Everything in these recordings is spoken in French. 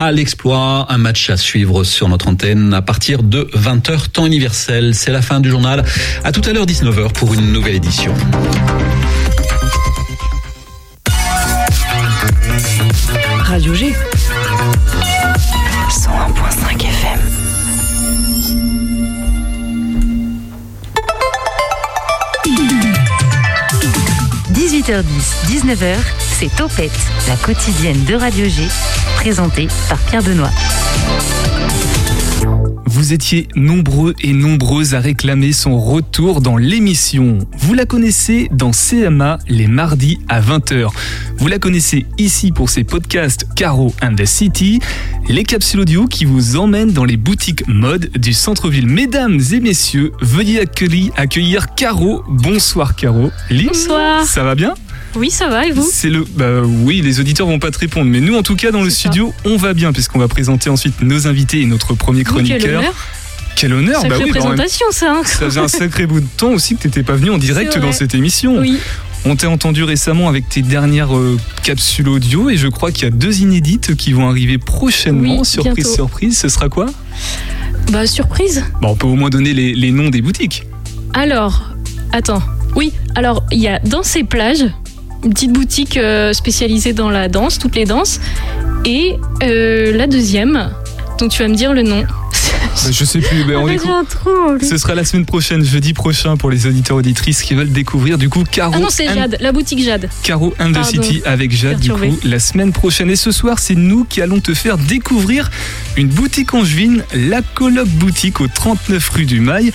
à l'exploit, un match à suivre sur notre antenne à partir de 20h temps universel. C'est la fin du journal. À tout à l'heure 19h pour une nouvelle édition. Radio G. 101.5 FM. « 18h10, 19h, c'est Topette, la quotidienne de Radio G, présentée par Pierre Benoît. Vous étiez nombreux et nombreuses à réclamer son retour dans l'émission. Vous la connaissez dans CMA les mardis à 20h. Vous la connaissez ici pour ses podcasts Caro and the City, les capsules audio qui vous emmènent dans les boutiques mode du centre-ville. Mesdames et messieurs, veuillez accueillir, accueillir Caro. Bonsoir Caro. Bonsoir. Ça va bien? Oui, ça va, et vous C'est le. Bah oui, les auditeurs vont pas te répondre, mais nous, en tout cas, dans le studio, on va bien, puisqu'on va présenter ensuite nos invités et notre premier chroniqueur. quel honneur quel honneur Sacrée bah oui, présentation, ça. Hein. Ça faisait un sacré bout de temps aussi que t'étais pas venu en direct dans cette émission. Oui. On t'a entendu récemment avec tes dernières euh, capsules audio et je crois qu'il y a deux inédites qui vont arriver prochainement. Oui, surprise, bientôt. surprise. Ce sera quoi? Bah, surprise. Bon, on peut au moins donner les, les noms des boutiques. Alors, attends. Oui, alors, il y a dans ces plages, une petite boutique euh, spécialisée dans la danse, toutes les danses. Et euh, la deuxième, dont tu vas me dire le nom. Bah, je sais plus, mais on. Ce sera la semaine prochaine, jeudi prochain, pour les auditeurs auditrices qui veulent découvrir du coup Caro. Ah non, c'est and- Jade, la boutique Jade. Caro and the. City avec Jade, du Perturbée. coup, la semaine prochaine. Et ce soir, c'est nous qui allons te faire découvrir une boutique angevine, la Coloc Boutique au 39 rue du Mail.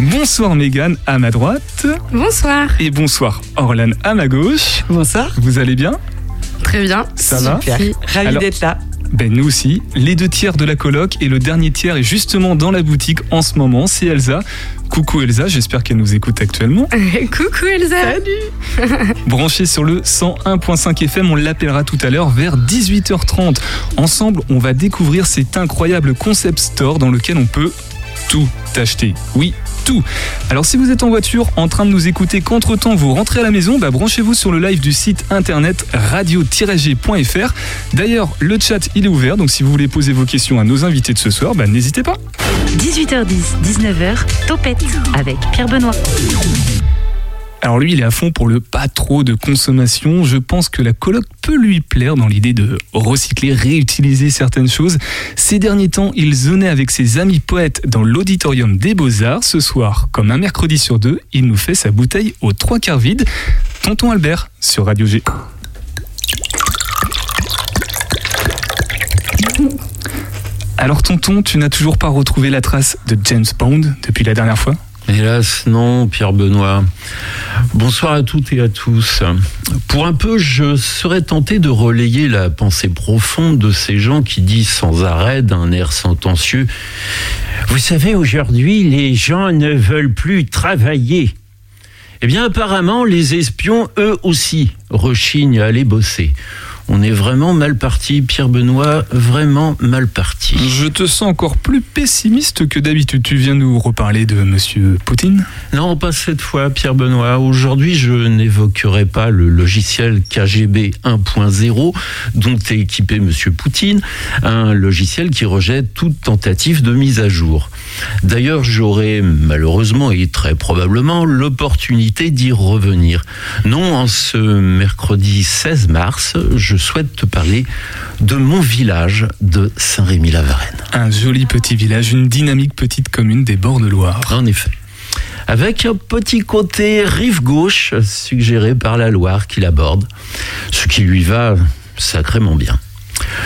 Bonsoir Mégane à ma droite Bonsoir. et bonsoir Orlan à ma gauche. Bonsoir. Vous allez bien? Très bien. Ça va? Super. Ravi Alors- d'être là. Ben nous aussi. Les deux tiers de la coloc et le dernier tiers est justement dans la boutique en ce moment. C'est Elsa. Coucou Elsa, j'espère qu'elle nous écoute actuellement. Coucou Elsa. Branché sur le 101.5 FM, on l'appellera tout à l'heure vers 18h30. Ensemble, on va découvrir cet incroyable concept store dans lequel on peut tout acheter. Oui, tout. Alors si vous êtes en voiture en train de nous écouter qu'entre-temps vous rentrez à la maison, bah, branchez-vous sur le live du site internet radio-g.fr. D'ailleurs, le chat il est ouvert, donc si vous voulez poser vos questions à nos invités de ce soir, bah, n'hésitez pas. 18h10, 19h, Topette avec Pierre Benoît. Alors lui, il est à fond pour le pas trop de consommation. Je pense que la coloc peut lui plaire dans l'idée de recycler, réutiliser certaines choses. Ces derniers temps, il zonait avec ses amis poètes dans l'auditorium des Beaux-Arts. Ce soir, comme un mercredi sur deux, il nous fait sa bouteille aux trois quarts vide. Tonton Albert sur Radio G. Alors tonton, tu n'as toujours pas retrouvé la trace de James Bond depuis la dernière fois? Hélas, non, Pierre Benoît. Bonsoir à toutes et à tous. Pour un peu, je serais tenté de relayer la pensée profonde de ces gens qui disent sans arrêt, d'un air sentencieux, Vous savez, aujourd'hui, les gens ne veulent plus travailler. Eh bien, apparemment, les espions, eux aussi, rechignent à aller bosser. On est vraiment mal parti, Pierre Benoît, vraiment mal parti. Je te sens encore plus pessimiste que d'habitude. Tu viens nous reparler de Monsieur Poutine? Non, pas cette fois, Pierre Benoît. Aujourd'hui, je n'évoquerai pas le logiciel KGB 1.0 dont est équipé Monsieur Poutine, un logiciel qui rejette toute tentative de mise à jour. D'ailleurs, j'aurai malheureusement et très probablement l'opportunité d'y revenir. Non, en ce mercredi 16 mars, je souhaite te parler de mon village de Saint-Rémy-la-Varenne. Un joli petit village, une dynamique petite commune des bords de Loire. En effet. Avec un petit côté rive gauche suggéré par la Loire qu'il aborde, ce qui lui va sacrément bien.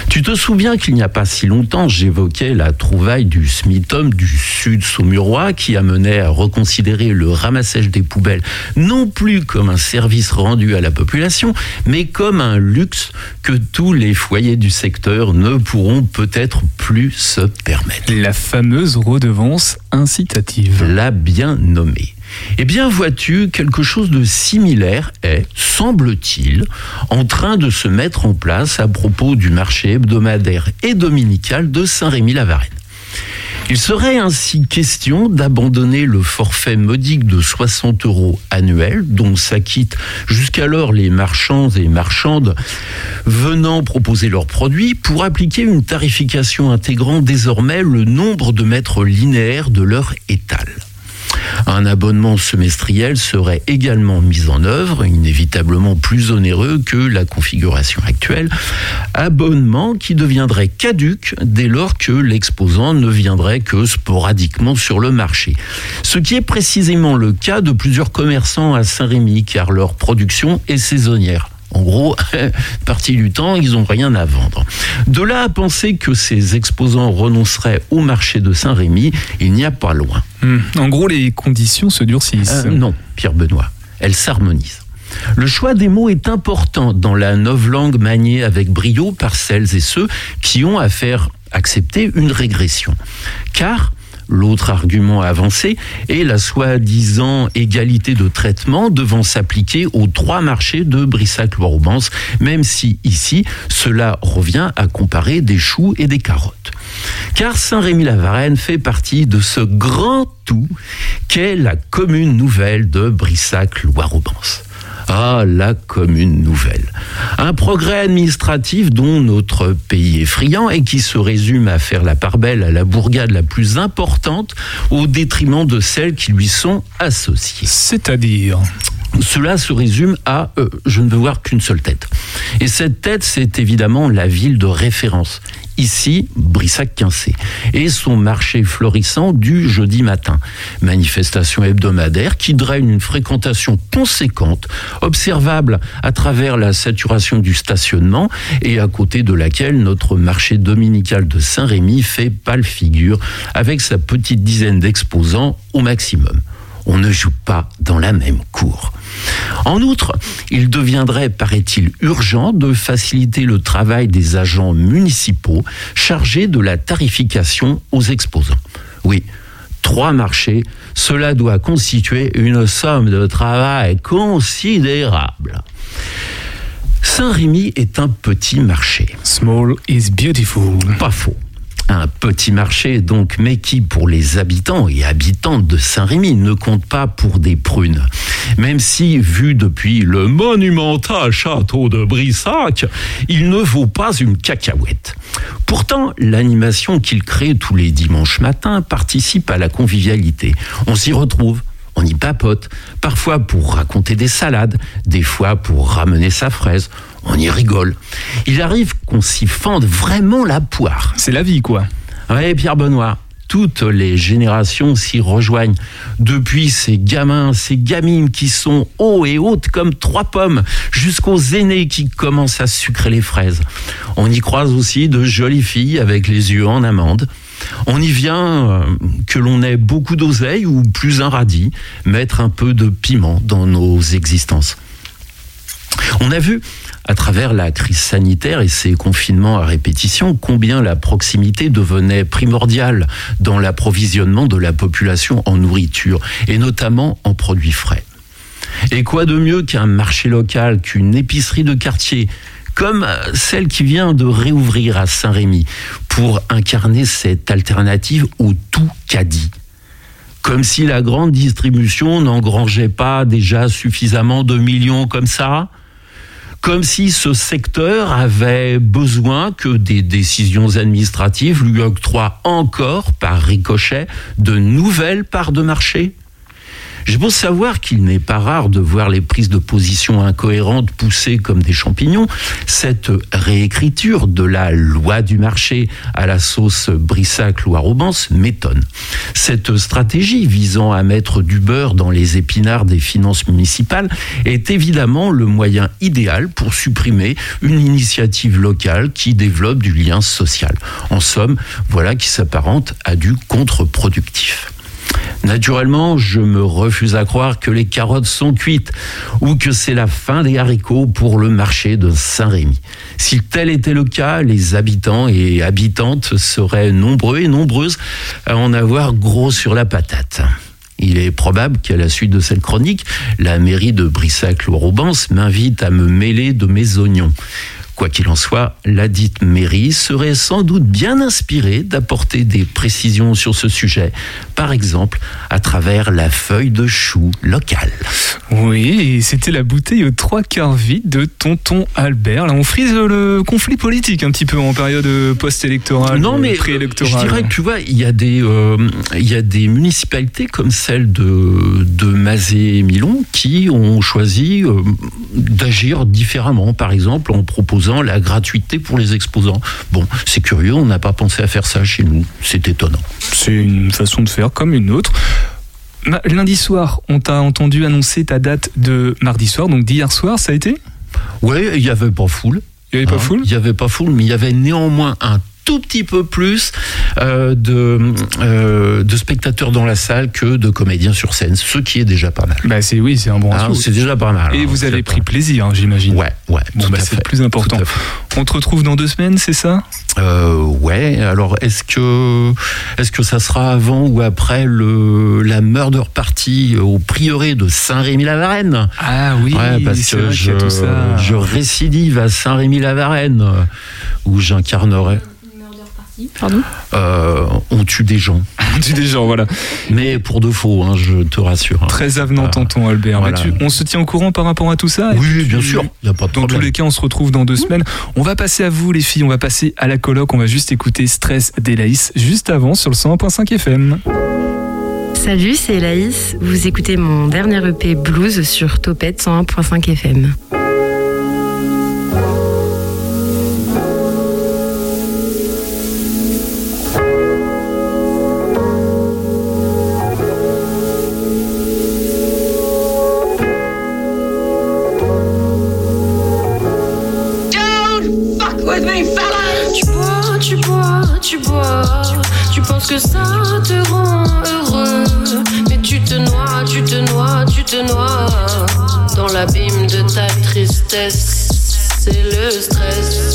Tu te souviens qu'il n'y a pas si longtemps, j'évoquais la trouvaille du SMITOM du sud saumurois qui amenait à reconsidérer le ramassage des poubelles non plus comme un service rendu à la population, mais comme un luxe que tous les foyers du secteur ne pourront peut-être plus se permettre La fameuse redevance incitative. l'a bien nommé. Eh bien, vois-tu, quelque chose de similaire est, semble-t-il, en train de se mettre en place à propos du marché hebdomadaire et dominical de Saint-Rémy-la-Varenne. Il serait ainsi question d'abandonner le forfait modique de 60 euros annuels, dont s'acquittent jusqu'alors les marchands et marchandes venant proposer leurs produits, pour appliquer une tarification intégrant désormais le nombre de mètres linéaires de leur étal. Un abonnement semestriel serait également mis en œuvre, inévitablement plus onéreux que la configuration actuelle, abonnement qui deviendrait caduque dès lors que l'exposant ne viendrait que sporadiquement sur le marché. Ce qui est précisément le cas de plusieurs commerçants à Saint-Rémy car leur production est saisonnière. En gros, partie du temps, ils n'ont rien à vendre. De là à penser que ces exposants renonceraient au marché de Saint-Rémy, il n'y a pas loin. Hmm. En gros, les conditions se durcissent. Euh, non, Pierre Benoît, elles s'harmonisent. Le choix des mots est important dans la langue maniée avec brio par celles et ceux qui ont à faire accepter une régression. Car L'autre argument avancé est la soi-disant égalité de traitement devant s'appliquer aux trois marchés de Brissac-Loire-Aubance, même si ici, cela revient à comparer des choux et des carottes. Car Saint-Rémy-la-Varenne fait partie de ce grand tout qu'est la commune nouvelle de Brissac-Loire-Aubance. Ah, la commune nouvelle. Un progrès administratif dont notre pays est friand et qui se résume à faire la part belle à la bourgade la plus importante au détriment de celles qui lui sont associées. C'est-à-dire cela se résume à euh, je ne veux voir qu'une seule tête. Et cette tête, c'est évidemment la ville de référence ici Brissac-Quincé, et son marché florissant du jeudi matin. Manifestation hebdomadaire qui draine une fréquentation conséquente, observable à travers la saturation du stationnement et à côté de laquelle notre marché dominical de Saint-Rémy fait pâle figure avec sa petite dizaine d'exposants au maximum. On ne joue pas dans la même cour. En outre, il deviendrait, paraît-il, urgent de faciliter le travail des agents municipaux chargés de la tarification aux exposants. Oui, trois marchés, cela doit constituer une somme de travail considérable. Saint-Rémy est un petit marché. Small is beautiful. Pas faux. Un petit marché, donc, mais qui, pour les habitants et habitantes de Saint-Rémy, ne compte pas pour des prunes. Même si, vu depuis le monumental château de Brissac, il ne vaut pas une cacahuète. Pourtant, l'animation qu'il crée tous les dimanches matins participe à la convivialité. On s'y retrouve on y papote, parfois pour raconter des salades, des fois pour ramener sa fraise, on y rigole. Il arrive qu'on s'y fende vraiment la poire. C'est la vie, quoi. Oui, Pierre Benoît. Toutes les générations s'y rejoignent. Depuis ces gamins, ces gamines qui sont hauts et hautes comme trois pommes, jusqu'aux aînés qui commencent à sucrer les fraises. On y croise aussi de jolies filles avec les yeux en amande. On y vient euh, que l'on ait beaucoup d'oseille ou plus un radis, mettre un peu de piment dans nos existences. On a vu à travers la crise sanitaire et ses confinements à répétition, combien la proximité devenait primordiale dans l'approvisionnement de la population en nourriture, et notamment en produits frais. Et quoi de mieux qu'un marché local, qu'une épicerie de quartier, comme celle qui vient de réouvrir à Saint-Rémy, pour incarner cette alternative au tout caddie. Comme si la grande distribution n'engrangeait pas déjà suffisamment de millions comme ça. Comme si ce secteur avait besoin que des décisions administratives lui octroient encore, par ricochet, de nouvelles parts de marché je pense savoir qu'il n'est pas rare de voir les prises de position incohérentes pousser comme des champignons. Cette réécriture de la loi du marché à la sauce Brissac-Loire-Aubance m'étonne. Cette stratégie visant à mettre du beurre dans les épinards des finances municipales est évidemment le moyen idéal pour supprimer une initiative locale qui développe du lien social. En somme, voilà qui s'apparente à du contre-productif. Naturellement, je me refuse à croire que les carottes sont cuites ou que c'est la fin des haricots pour le marché de Saint-Rémy. Si tel était le cas, les habitants et habitantes seraient nombreux et nombreuses à en avoir gros sur la patate. Il est probable qu'à la suite de cette chronique, la mairie de Brissac-Loire-Aubance m'invite à me mêler de mes oignons. Quoi qu'il en soit, la dite mairie serait sans doute bien inspirée d'apporter des précisions sur ce sujet, par exemple à travers la feuille de chou locale. Oui, c'était la bouteille aux trois quarts vide de Tonton Albert. Là, on frise le conflit politique un petit peu en période post-électorale, Non, mais euh, je dirais que tu vois, il y a des, euh, il y a des municipalités comme celle de, de Mazé et Milon qui ont choisi euh, d'agir différemment, par exemple en proposant la gratuité pour les exposants. Bon, c'est curieux, on n'a pas pensé à faire ça chez nous, c'est étonnant. C'est une façon de faire comme une autre. Lundi soir, on t'a entendu annoncer ta date de mardi soir, donc d'hier soir, ça a été? Ouais, il y avait pas foule. Il n'y avait pas Hein, foule? Il n'y avait pas foule, mais il y avait néanmoins un tout petit peu plus euh, de, euh, de spectateurs dans la salle que de comédiens sur scène, ce qui est déjà pas mal. Bah c'est oui, c'est un bon Hein, c'est déjà pas mal. Et hein, vous avez pris plaisir, hein, j'imagine. Ouais, ouais. Bon, bah, c'est le plus important. On te retrouve dans deux semaines, c'est ça? Euh, ouais. Alors, est-ce que est-ce que ça sera avant ou après le la murder party au prieuré de Saint-Rémy-la-Varenne? Ah oui, Ouais, parce que vrai je, a tout ça. je récidive à Saint-Rémy-la-Varenne où j'incarnerai. Pardon Euh, on tue des gens, Tu des gens, voilà. mais pour de faux, hein, je te rassure. hein. Très avenant, tonton Albert. voilà. Mais tu- on se tient au courant par rapport à tout ça? Oui, bien sûr, il n'y a pas de Dans tous les cas, on se retrouve dans deux semaines. On va passer à vous, les filles. On va passer à la coloc. On va juste écouter Stress d'Elaïs juste avant sur le 101.5 FM. Salut, c'est Elaïs. Vous écoutez mon dernier EP Blues sur Topette 101.5 FM. Que ça te rend heureux. Mais tu te noies, tu te noies, tu te noies. Dans l'abîme de ta tristesse, c'est le stress.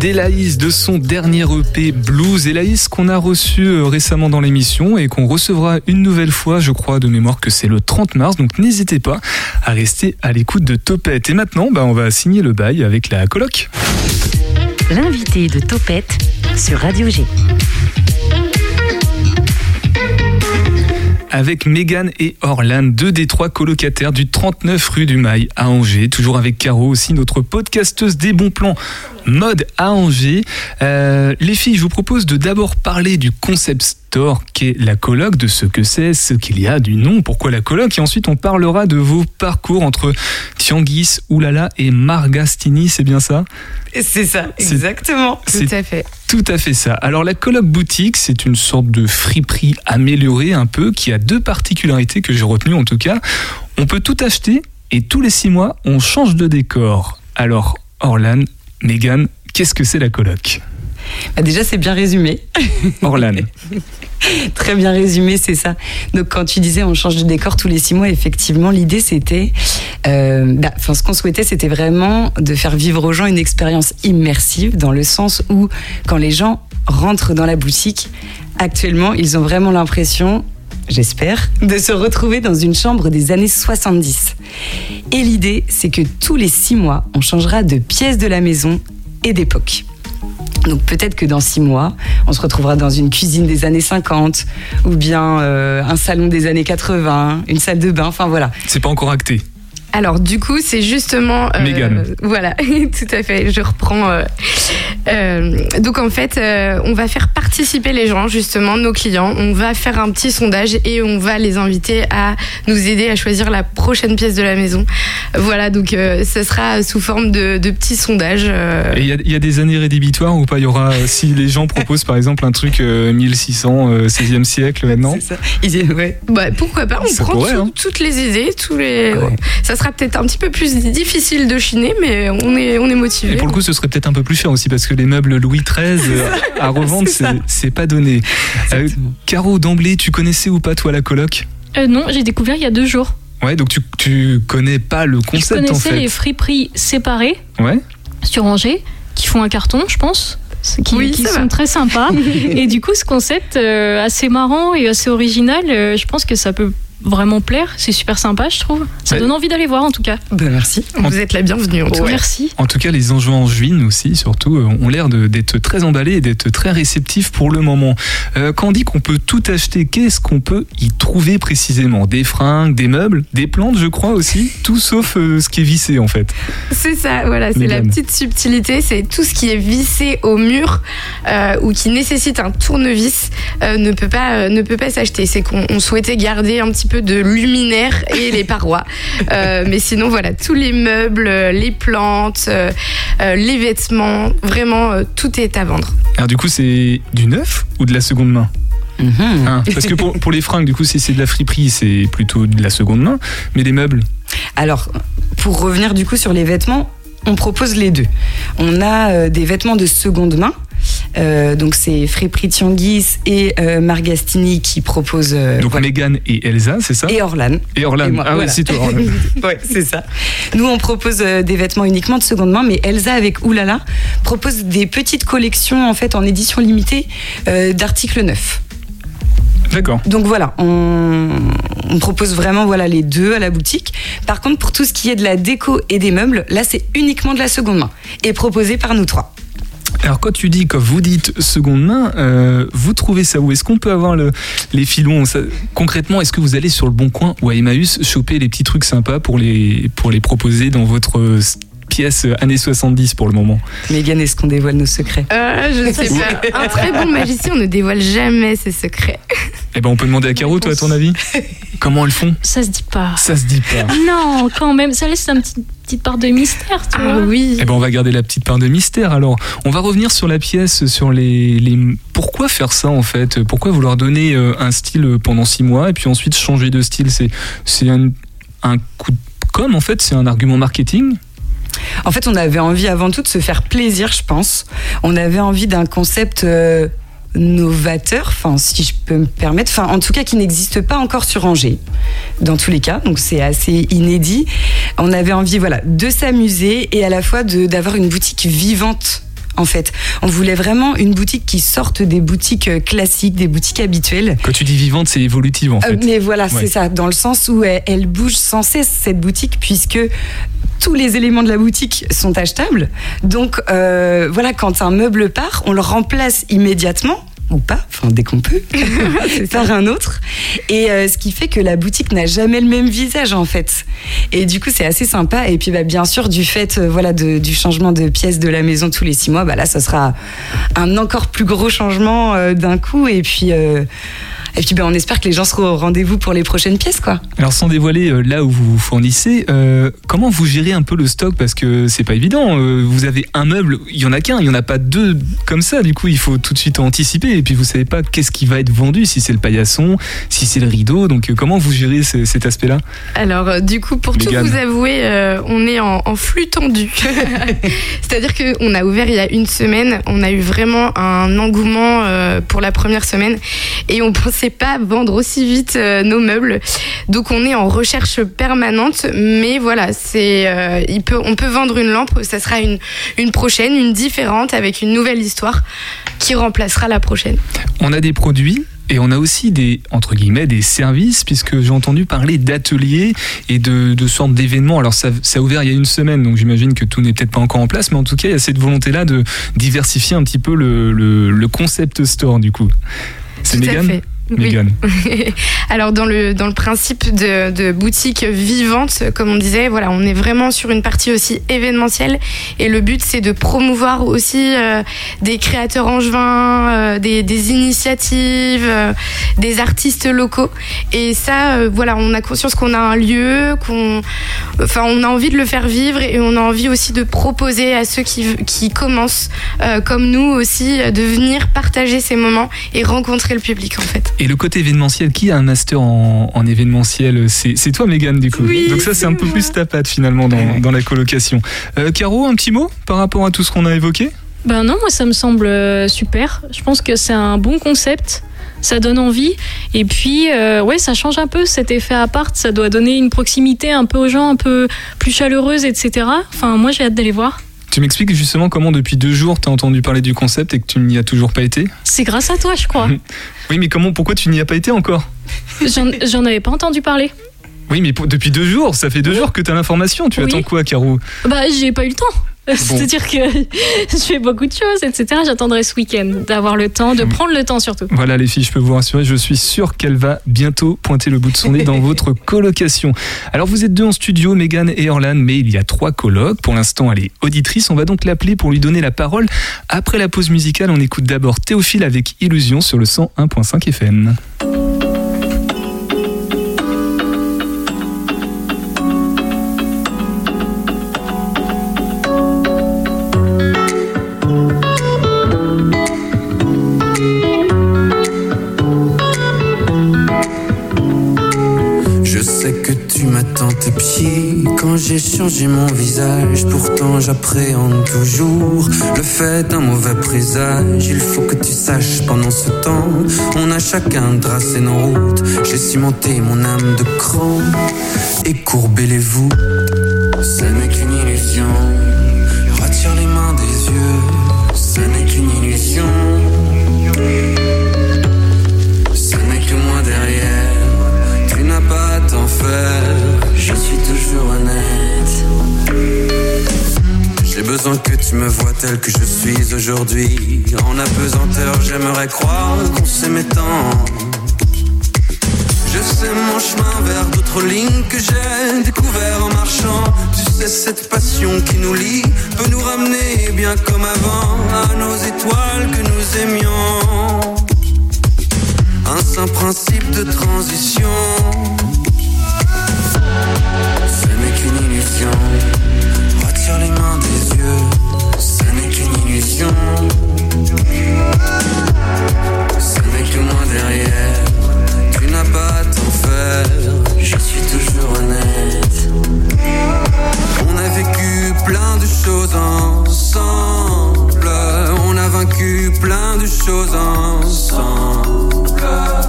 d'Elaïs de son dernier EP Blues. Elaïs qu'on a reçu euh, récemment dans l'émission et qu'on recevra une nouvelle fois, je crois de mémoire que c'est le 30 mars. Donc n'hésitez pas à rester à l'écoute de Topette. Et maintenant, bah, on va signer le bail avec la coloc. L'invité de Topette sur Radio G. avec Megan et Orlan, deux des trois colocataires du 39 rue du Mail à Angers. Toujours avec Caro aussi, notre podcasteuse des bons plans mode à Angers. Euh, les filles, je vous propose de d'abord parler du concept store qu'est la coloc, de ce que c'est, ce qu'il y a, du nom, pourquoi la coloc, et ensuite on parlera de vos parcours entre Tianguis, Oulala et Margastini, c'est bien ça? C'est ça, C'est- exactement. c'est- Tout à fait. Tout à fait ça. Alors la coloc boutique, c'est une sorte de friperie améliorée un peu qui a deux particularités que j'ai retenues en tout cas. On peut tout acheter et tous les six mois, on change de décor. Alors Orlan, Megan, qu'est-ce que c'est la coloc Bah, déjà, c'est bien résumé. Orlan. Très bien résumé, c'est ça. Donc, quand tu disais on change de décor tous les six mois, effectivement, l'idée c'était. euh, bah, Enfin, ce qu'on souhaitait, c'était vraiment de faire vivre aux gens une expérience immersive, dans le sens où, quand les gens rentrent dans la boutique, actuellement, ils ont vraiment l'impression. J'espère, de se retrouver dans une chambre des années 70. Et l'idée, c'est que tous les six mois, on changera de pièce de la maison et d'époque. Donc peut-être que dans six mois, on se retrouvera dans une cuisine des années 50, ou bien euh, un salon des années 80, une salle de bain, enfin voilà. C'est pas encore acté. Alors du coup, c'est justement... euh, Mégane. Voilà, tout à fait, je reprends. euh, euh, donc en fait, euh, on va faire participer les gens, justement, nos clients. On va faire un petit sondage et on va les inviter à nous aider à choisir la prochaine pièce de la maison. Voilà, donc euh, ce sera sous forme de, de petits sondages. euh, Et il y, a- il y a des années rédhibitoires ou pas? Il y aura, si les gens proposent par exemple un truc euh, 1600, euh, 16e siècle maintenant? C'est ça. Ils disent, ouais. Bah, pourquoi pas? On Ça prend pourrait, tout- hein. toutes les idées, tous les. Ouais. Ça sera peut-être un petit peu plus difficile de chiner, mais on est on est motivé. Et pour le coup, ce serait peut-être un peu plus cher aussi parce que les meubles Louis XIII euh, à revendre, C'est pas donné. Euh, Caro, d'emblée, tu connaissais ou pas toi la coloc? Euh, non, j'ai découvert il y a deux jours. Ouais, donc tu, tu connais pas le Je concept en connaissais fait. les friperies séparées Ouais. sur Angers qui font un carton, je pense. ce Qui, Oui, qui ça sont va. très sympas. et du coup, ce concept euh, assez marrant et assez original, euh, je pense que ça peut vraiment plaire. C'est super sympa, je trouve. Ça Ouais. donne envie d'aller voir en tout cas. Bah, merci. Vous êtes la bienvenue en tout cas. Merci. En tout cas, les enjeux en juin aussi, surtout, euh, ont l'air de- d'être très emballés et d'être très réceptifs pour le moment. Euh, quand on dit qu'on peut tout acheter, qu'est-ce qu'on peut y trouver précisément? Des fringues, des meubles, des plantes, je crois aussi, tout sauf euh, ce qui est vissé en fait. C'est ça, voilà, c'est la petite subtilité, c'est tout ce qui est vissé au mur euh, ou qui nécessite un tournevis euh, ne peut pas euh, ne peut pas s'acheter. C'est qu'on on souhaitait garder un petit peu de luminaire et les parois, Euh, mais sinon voilà, tous les meubles, euh, les plantes, euh, les vêtements, vraiment euh, tout est à vendre. Alors du coup, c'est du neuf ou de la seconde main Mhm. Hein Parce que pour, pour les fringues, du coup, si c'est de la friperie, c'est plutôt de la seconde main. Mais les meubles, Alors, pour revenir du coup sur les vêtements, on propose les deux. On a euh, des vêtements de seconde main. Euh, donc c'est Friperie Tianguis et euh, Margastini qui proposent euh, donc voilà. Megan et Elsa, c'est ça? Et Orlan. Et Orlan. et moi, ah voilà. c'est toi, Orlan. ouais, c'est ça. Nous, on propose des vêtements uniquement de seconde main, mais Elsa avec Oulala propose des petites collections en fait en édition limitée d'articles neufs. D'accord. Donc voilà, on, on propose vraiment voilà les deux à la boutique. Par contre, pour tout ce qui est de la déco et des meubles, là c'est uniquement de la seconde main et proposé par nous trois. Alors quand tu dis, quand vous dites seconde main, euh, vous trouvez ça où? Est-ce qu'on peut avoir le, les filons? Concrètement, est-ce que vous allez sur le Bon Coin ou à Emmaüs choper les petits trucs sympas pour les, pour les proposer dans votre pièce euh, années 70 pour le moment Megan, est-ce qu'on dévoile nos secrets Euh, je ne sais pas. Un très bon magicien ne dévoile jamais ses secrets. Eh ben on peut demander à Caro, toi à ton avis Comment elles font Ça se dit pas. Ça se dit pas. Non, quand même, ça laisse une petite, petite part de mystère, tu Ah vois. oui. Eh ben on va garder la petite part de mystère. Alors, on va revenir sur la pièce, sur les, les... pourquoi faire ça en fait? Pourquoi vouloir donner euh, un style pendant six mois et puis ensuite changer de style? C'est c'est un, un coup de com en fait, c'est un argument marketing. En fait, on avait envie avant tout de se faire plaisir, je pense. On avait envie d'un concept euh, novateur, enfin, si je peux me permettre, enfin, en tout cas, qui n'existe pas encore sur Angers, dans tous les cas. Donc, c'est assez inédit. On avait envie, voilà, de s'amuser et à la fois d'avoir une boutique vivante. En fait, on voulait vraiment une boutique qui sorte des boutiques euh, classiques, des boutiques habituelles. Quand tu dis vivante, c'est évolutive en Euh, fait. mais voilà, Ouais. c'est ça, dans le sens où elle, elle bouge sans cesse cette boutique, puisque tous les éléments de la boutique sont achetables. Donc euh, voilà, quand un meuble part, on le remplace immédiatement. ou pas, enfin dès qu'on peut, par un autre. Et euh, ce qui fait que la boutique n'a jamais le même visage en fait. Et du coup, c'est assez sympa. Et puis, bah, bien sûr, du fait euh, voilà, de- du changement de pièce de la maison tous les six mois, bah, là, ça sera un encore plus gros changement euh, d'un coup. Et puis, et puis bah, on espère que les gens seront au rendez-vous pour les prochaines pièces. quoi. Alors sans dévoiler euh, là où vous vous fournissez, euh, comment vous gérez un peu le stock? Parce que c'est pas évident. euh, vous avez un meuble, il y en a qu'un, il y en a pas deux comme ça. Du coup, il faut tout de suite anticiper et puis vous savez pas qu'est-ce qui va être vendu, si c'est le paillasson, si c'est le rideau. Donc euh, comment vous gérez ce- cet aspect-là? Alors, euh, du coup, pour Mégane. tout vous avouer, euh, on est en, en flux tendu. C'est-à-dire qu'on a ouvert il y a une semaine, on a eu vraiment un engouement euh, pour la première semaine et on pensait pas vendre aussi vite euh, nos meubles. Donc, on est en recherche permanente, mais voilà, c'est, euh, il peut, on peut vendre une lampe, ça sera une, une prochaine, une différente avec une nouvelle histoire qui remplacera la prochaine. On a des produits. Et on a aussi des, entre guillemets, des services, puisque j'ai entendu parler d'ateliers et de, de sortes d'événements. Alors, ça, ça a ouvert il y a une semaine, donc j'imagine que tout n'est peut-être pas encore en place, mais en tout cas, il y a cette volonté-là de diversifier un petit peu le, le, le concept store, du coup. C'est Tout à Mégane Oui. Alors dans le dans le principe de, de boutique vivante, comme on disait, voilà, on est vraiment sur une partie aussi événementielle et le but c'est de promouvoir aussi euh, des créateurs angevins, euh, des, des initiatives, euh, des artistes locaux et ça, euh, voilà, on a conscience qu'on a un lieu, qu'on, enfin, on a envie de le faire vivre et on a envie aussi de proposer à ceux qui qui commencent euh, comme nous aussi euh, de venir partager ces moments et rencontrer le public en fait. Et le côté événementiel, qui a un master en, en événementiel C'est toi, Mégane, du coup. Oui, Donc ça, c'est un peu plus ta patte, finalement, dans, dans la colocation. Euh, Caro, un petit mot par rapport à tout ce qu'on a évoqué? Ben non, moi ça me semble euh, super. Je pense que c'est un bon concept. Ça donne envie. Et puis, euh, ouais, ça change un peu cet effet appart. Ça doit donner une proximité un peu aux gens, un peu plus chaleureuse, etc. Enfin, moi j'ai hâte d'aller voir. Tu m'expliques justement comment depuis deux jours tu as entendu parler du concept et que tu n'y as toujours pas été C'est grâce à toi, je crois. Oui, mais comment, pourquoi tu n'y as pas été encore J'en avais pas entendu parler. Oui, mais pour- depuis deux jours, ça fait deux jours que tu as l'information. Tu Oui. attends quoi, Caro Bah, j'ai pas eu le temps. C'est-à-dire que je fais beaucoup de choses, etc. J'attendrai ce week-end d'avoir le temps, de prendre le temps surtout. Voilà les filles, je peux vous rassurer, je suis sûr qu'elle va bientôt pointer le bout de son nez dans votre colocation. Alors vous êtes deux en studio, Megan et Orlan, mais il y a trois colocs. Pour l'instant, elle est auditrice. On va donc l'appeler pour lui donner la parole. Après la pause musicale, on écoute d'abord Théophile avec Illusion sur le 101.5 FM. Changé mon visage. Pourtant, j'appréhende toujours le fait d'un mauvais présage. Il faut que tu saches, pendant ce temps, on a chacun tracé nos routes. J'ai cimenté mon âme de cran et courbé les voûtes. Tu me vois tel que je suis aujourd'hui. En apesanteur, j'aimerais croire qu'on s'aimait tant. Je sais mon chemin vers d'autres lignes que j'ai découvert en marchant. Tu sais, cette passion qui nous lie peut nous ramener bien comme avant à nos étoiles que nous aimions. Un saint principe de transition. Ce n'est qu'une illusion. Retire les mains des yeux. Ce n'est que moi derrière. Tu n'as pas à t'en faire. Je suis toujours honnête. On a vécu plein de choses ensemble. On a vaincu plein de choses ensemble.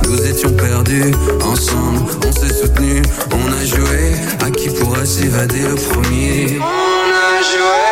Nous étions perdus ensemble. On s'est soutenus, on a joué. À qui pourra s'évader le premier? On a joué.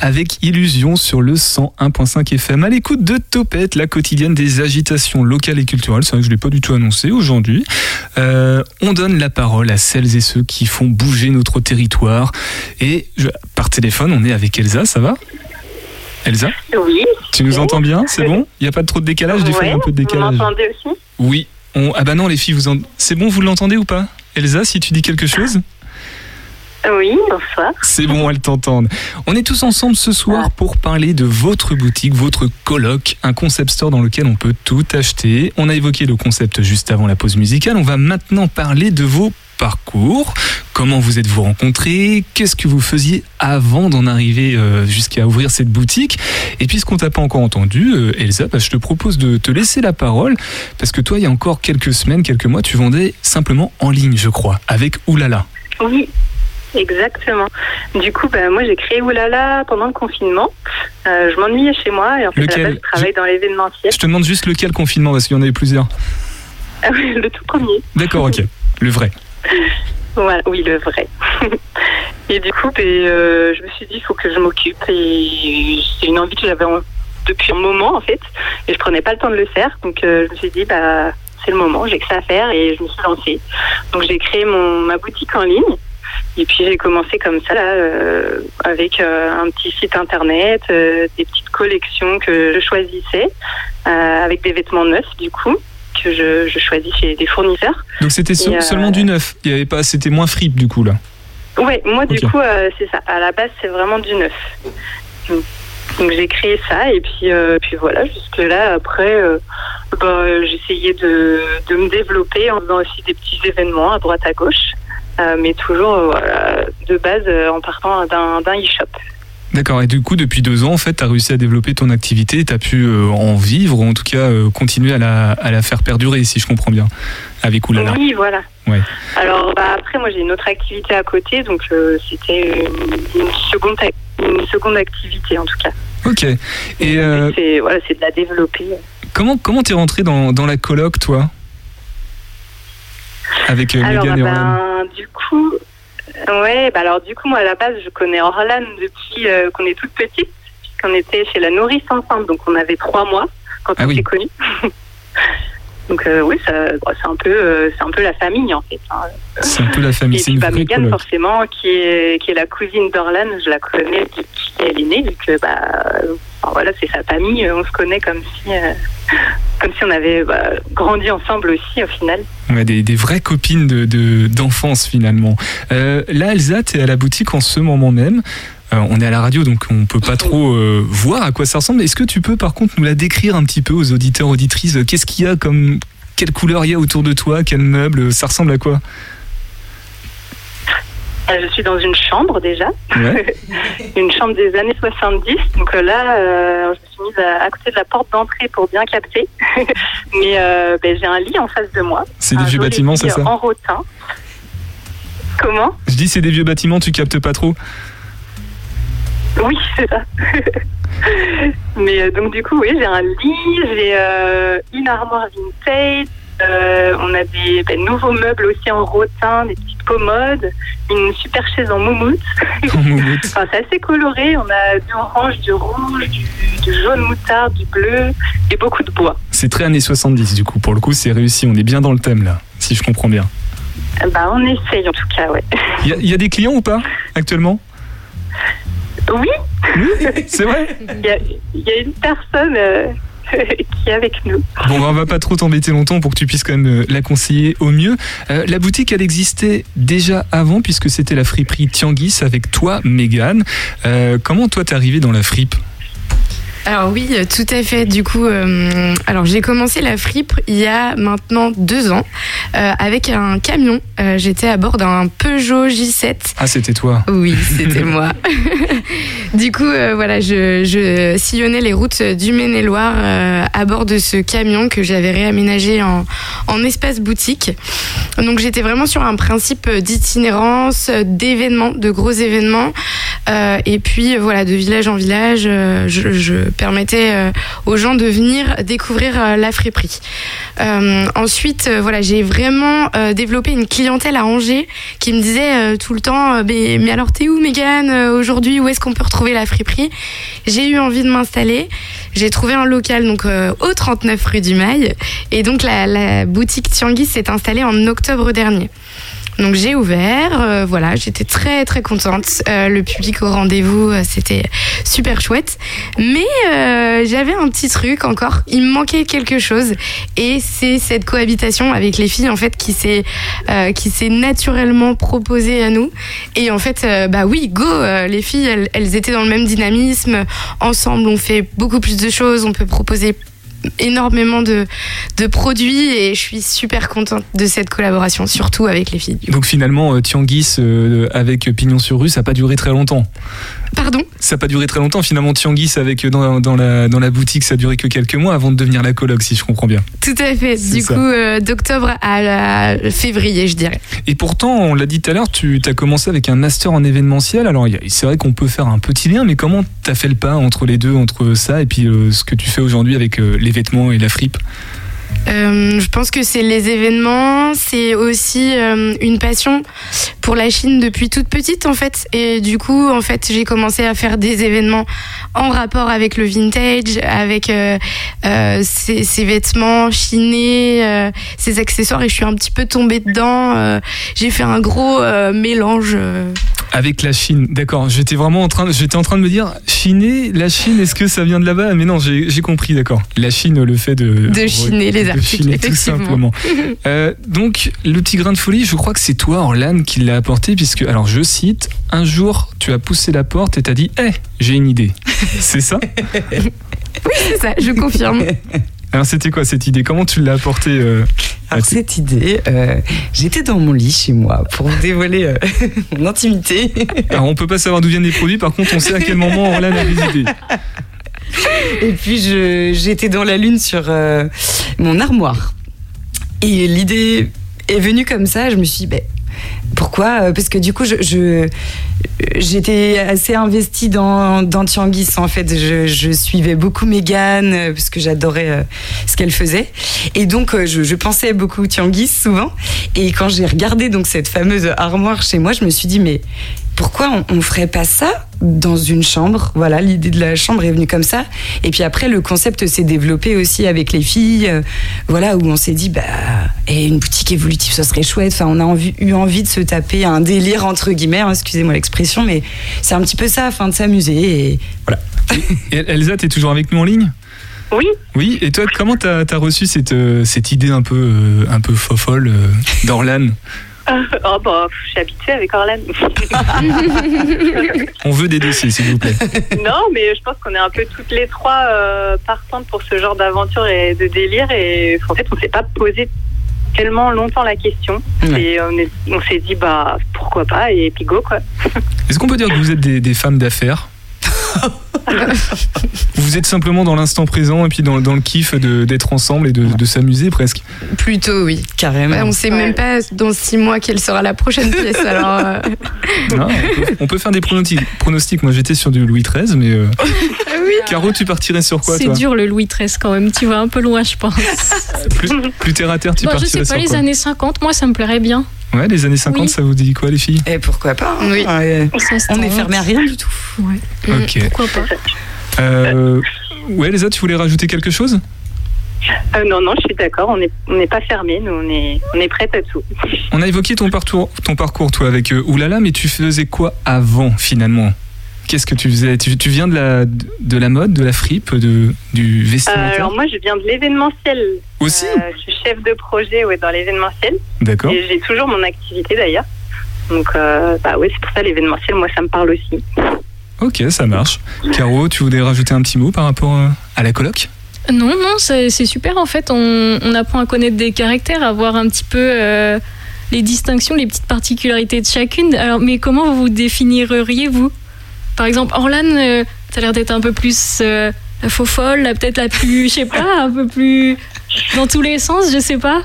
Avec Illusion sur le 101.5 FM à l'écoute de Topette, la quotidienne des agitations locales et culturelles. C'est vrai que je ne l'ai pas du tout annoncé aujourd'hui. Euh, on donne la parole à celles et ceux qui font bouger notre territoire. Et je- par téléphone, on est avec Elsa, ça va? Elsa? Oui. Tu nous entends bien? C'est bon? Il n'y a pas trop de décalage Des fois, il y a un peu de Vous décalage. m'entendez aussi? Oui. On... Ah bah non, les filles, vous en... c'est bon, vous l'entendez ou pas? Elsa, si tu dis quelque chose? Oui, bonsoir. C'est bon, elles t'entendent. On est tous ensemble ce soir pour parler de votre boutique, votre coloc, un concept store dans lequel on peut tout acheter. On a évoqué le concept juste avant la pause musicale. On va maintenant parler de vos parcours. Comment vous êtes-vous rencontrés? Qu'est-ce que vous faisiez avant d'en arriver euh, jusqu'à ouvrir cette boutique? Et puisqu'on t'a pas encore entendu, euh, Elsa, bah, je te propose de te laisser la parole parce que toi, il y a encore quelques semaines, quelques mois, tu vendais simplement en ligne, je crois, avec Oulala. Oui, exactement. Du coup, bah, moi, j'ai créé Oulala pendant le confinement. Euh, je m'ennuyais chez moi et en fait, à Lequel la base, je travaille dans l'événementiel. Je te demande juste lequel confinement parce qu'il y en avait plusieurs. Ah oui, le tout premier. D'accord, ok. Le vrai. Voilà, oui, le vrai. et du coup, ben, euh, je me suis dit, il faut que je m'occupe. Et c'est une envie que j'avais depuis un moment, en fait. Et je prenais pas le temps de le faire. Donc, euh, je me suis dit, bah, c'est le moment, j'ai que ça à faire. Et je me suis lancée. Donc, j'ai créé mon, ma boutique en ligne. Et puis, j'ai commencé comme ça, là, euh, avec euh, un petit site internet, euh, des petites collections que je choisissais, avec des vêtements neufs, du coup, que je, je choisis chez des fournisseurs. Donc c'était seulement du neuf. Il y avait pas, c'était moins fripe du coup là. Ouais, moi du coup c'est ça. À la base c'est vraiment du neuf. Donc, donc, j'ai créé ça et puis puis voilà jusque là après bah, j'essayais de, de me développer en faisant aussi des petits événements à droite à gauche, mais toujours euh, de base euh, en partant d'un e-shop. D'accord. Et du coup, depuis deux ans, en fait, tu as réussi à développer ton activité. Tu as pu euh, en vivre, ou en tout cas euh, continuer à la, à la faire perdurer, si je comprends bien, avec Oulala. Oui voilà. Ouais. Alors bah, après moi j'ai une autre activité à côté donc euh, c'était une, une seconde ac- une seconde activité en tout cas. Ok. Et euh, C'est voilà c'est de la développer. comment comment t'es rentré dans, dans la coloc, toi? Avec euh, Alors, Mégane et Orlan ben, du coup, ouais, bah alors du coup, moi à la base, je connais Orlan depuis euh, qu'on est toute petite, puisqu'on était chez la nourrice ensemble, donc on avait trois mois quand Ah on oui. s'est connus. donc euh, oui, bon, c'est un peu, euh, c'est un peu la famille en fait. hein. C'est un peu la famille. C'est une bah, vraie Mégane, coloc. forcément, qui est, qui est la cousine d'Orlan, je la connais depuis qu'elle est née, vu que bah, euh, enfin, voilà, c'est sa famille, on se connaît comme si, euh, comme si on avait bah, grandi ensemble aussi au final. Ouais, des, des vraies copines de, de- d'enfance finalement. Là, Elsa, t'es à la boutique en ce moment même. Euh, on est à la radio, donc on peut pas trop euh, voir à quoi ça ressemble. Est-ce que tu peux par contre nous la décrire un petit peu aux auditeurs, auditrices? Qu'est-ce qu'il y a comme... Quelle couleur il y a autour de toi? Quel meuble? Ça ressemble à quoi? Euh, Je suis dans une chambre déjà. Ouais. une chambre des années 70. Donc là, euh, je me suis mise à, à côté de la porte d'entrée pour bien capter. Mais euh, ben, j'ai un lit en face de moi. C'est des vieux bâtiments, c'est ça? En rotin. Comment? Je dis c'est des vieux bâtiments, tu captes pas trop? Oui, c'est ça. Mais euh, donc du coup, oui, j'ai un lit, j'ai euh, une armoire vintage, Euh, on a des ben, nouveaux meubles aussi en rotin, des petites commodes, une super chaise en moumoute. En moumoute. Enfin, c'est assez coloré. On a du orange, du rouge, du, du jaune moutarde, du bleu et beaucoup de bois. C'est très années 70 du coup. Pour le coup, c'est réussi. On est bien dans le thème là, si je comprends bien. Bah, on essaye en tout cas, ouais. Il y, a- il y a des clients ou pas actuellement? Oui, Oui, c'est vrai. il y a, il y a une personne euh, qui est avec nous. Bon, on va pas trop t'embêter longtemps pour que tu puisses quand même euh, la conseiller au mieux. Euh, la boutique, elle existait déjà avant puisque c'était la friperie Tianguis avec toi, Mégane. Euh, comment toi t'es arrivé dans la fripe? Alors oui, tout à fait. Du coup, euh, alors j'ai commencé la fripe il y a maintenant deux ans euh, avec un camion. Euh, J'étais à bord d'un Peugeot J7. Ah, c'était toi. Oui, c'était moi. du coup, voilà, je, je sillonnais les routes du Maine-et-Loire à bord de ce camion que j'avais réaménagé en, en espace boutique. Donc j'étais vraiment sur un principe d'itinérance, d'événements, de gros événements. Euh, et puis voilà, de village en village, euh, je, je permettais euh, aux gens de venir découvrir euh, la friperie. Euh, ensuite, voilà, j'ai vraiment développé une clientèle à Angers qui me disait tout le temps mais, alors t'es où Mégane aujourd'hui Où est-ce qu'on peut retrouver la friperie? J'ai eu envie de m'installer. J'ai trouvé un local donc au 39 rue du Mail et donc la, la boutique Tianguis s'est installée en octobre dernier. Donc j'ai ouvert, euh, voilà, j'étais très très contente. Euh, le public au rendez-vous, euh, c'était super chouette. Mais j'avais un petit truc encore, il me manquait quelque chose, et c'est cette cohabitation avec les filles en fait qui s'est qui s'est naturellement proposée à nous. Et en fait, bah oui, go, les filles, elles étaient dans le même dynamisme. Ensemble, on fait beaucoup plus de choses, on peut proposer énormément de, de produits et je suis super contente de cette collaboration, surtout avec les filles. Donc finalement, euh, Tianguis euh, avec Pignon sur rue, ça n'a pas duré très longtemps. Pardon Ça n'a pas duré très longtemps. Finalement, Tianguis avec euh, dans, dans la, dans la boutique, ça a duré que quelques mois avant de devenir la coloc, si je comprends bien. Tout à fait. Du ça. coup, euh, d'octobre à la- février, je dirais. Et pourtant, on l'a dit tout à l'heure, tu as commencé avec un master en événementiel. Alors, c'est vrai qu'on peut faire un petit lien, mais comment tu as fait le pas entre les deux, entre ça et puis euh, ce que tu fais aujourd'hui avec euh, les vêtements et la fripe? Euh, je pense que c'est les événements, c'est aussi euh, une passion pour la Chine depuis toute petite en fait. Et du coup, en fait, j'ai commencé à faire des événements en rapport avec le vintage, avec euh, euh, ces, ces vêtements chinés, euh, ces accessoires, et je suis un petit peu tombée dedans. Euh, j'ai fait un gros euh, mélange. euh. Avec la Chine, d'accord. J'étais vraiment en train, de- j'étais en train de me dire, chiner, la Chine, est-ce que ça vient de là-bas? Mais non, j'ai j'ai compris, d'accord. La Chine, le fait de De chiner les de tout simplement. Euh, donc, le petit grain de folie, je crois que c'est toi, Orlan, qui l'a apporté, puisque, alors, je cite, un jour, tu as poussé la porte et t'as dit, hé, j'ai une idée. c'est ça? C'est ça, je confirme. Alors, c'était quoi cette idée? Comment tu l'as apportée euh, Alors cette idée, euh, j'étais dans mon lit chez moi pour vous dévoiler euh, mon intimité. Alors, on peut pas savoir d'où viennent les produits, par contre, on sait à quel moment Orlan a des idées. Et puis j'étais dans la lune sur euh, mon armoire. Et l'idée est venue comme ça. Je me suis dit, ben, pourquoi? Euh, Parce que du coup, j'étais assez investie dans, dans Tianguis en fait. Je, suivais beaucoup Mégane euh, parce que j'adorais ce qu'elle faisait. Et donc, je, je pensais beaucoup Tianguis souvent. Et quand j'ai regardé donc cette fameuse armoire chez moi, je me suis dit, mais pourquoi on, on ferait pas ça dans une chambre? Voilà, l'idée de la chambre est venue comme ça. Et puis après, le concept s'est développé aussi avec les filles, euh, voilà, où on s'est dit, bah, et une boutique évolutive, ça serait chouette. Enfin, on a envie- eu envie de se taper un délire entre guillemets, hein, excusez-moi l'expression, mais c'est un petit peu ça, afin de s'amuser. Et voilà. Et Elsa, t'es toujours avec nous en ligne? Oui, Oui, et toi, comment t'as as reçu cette, euh, cette idée un peu, euh, un peu fofolle euh, d'Orlan oh, bah, je suis habituée avec Orlan. On veut des dossiers, s'il vous plaît. non, mais je pense qu'on est un peu toutes les trois euh, partantes pour ce genre d'aventure et de délire. Et en fait, on s'est pas posé tellement longtemps la question. Ouais. Et on est- on s'est dit, bah, pourquoi pas, et puis go, quoi. Est-ce qu'on peut dire que vous êtes des, des femmes d'affaires? Vous êtes simplement dans l'instant présent et puis dans, dans le kiff de- d'être ensemble et de, de s'amuser presque. Plutôt, oui. Carrément. Ouais, on sait même pas dans six mois quelle sera la prochaine pièce. Alors, euh, Non, on, peut, on peut faire des pronostics. pronostics. Moi j'étais sur du Louis XIII, mais. euh, Caro, tu partirais sur quoi C'est dur le Louis XIII quand même, tu vas un peu loin, je pense. plus, plus terre à terre, tu Bon, je partirais sais pas, sur les quoi années 50, moi ça me plairait bien. Ouais, les années 50, Oui. ça vous dit quoi les filles Et pourquoi pas hein. Oui. Ouais. Ça se On tente. fermé à rien du tout. Ouais. Ok. Pourquoi pas Euh, ouais, les autres, tu voulais rajouter quelque chose Euh, non, non, je suis d'accord. On n'est pas fermé. Nous, on est, on est prête à tout. On a évoqué ton parcours, ton parcours toi, avec euh, Oulala, mais tu faisais quoi avant finalement? Qu'est-ce que tu faisais? Tu, tu viens de la, de la mode, de la fripe, de, du Euh, vestimentaire alors moi, je viens de l'événementiel. Aussi? Euh, je suis chef de projet ouais, dans l'événementiel. D'accord. Et j'ai toujours mon activité d'ailleurs. Donc, euh, bah oui, c'est pour ça l'événementiel, moi, ça me parle aussi. Ok, ça marche. Caro, tu voulais rajouter un petit mot par rapport euh, à la coloc? Non, non, c'est super en fait. On, apprend à connaître des caractères, à voir un petit peu euh, les distinctions, les petites particularités de chacune. Alors, mais comment vous vous définiriez vous Par exemple, Orlan, euh, t'as l'air d'être un peu plus euh, faux folle, peut-être la plus, je sais pas, un peu plus dans tous les sens, je sais pas.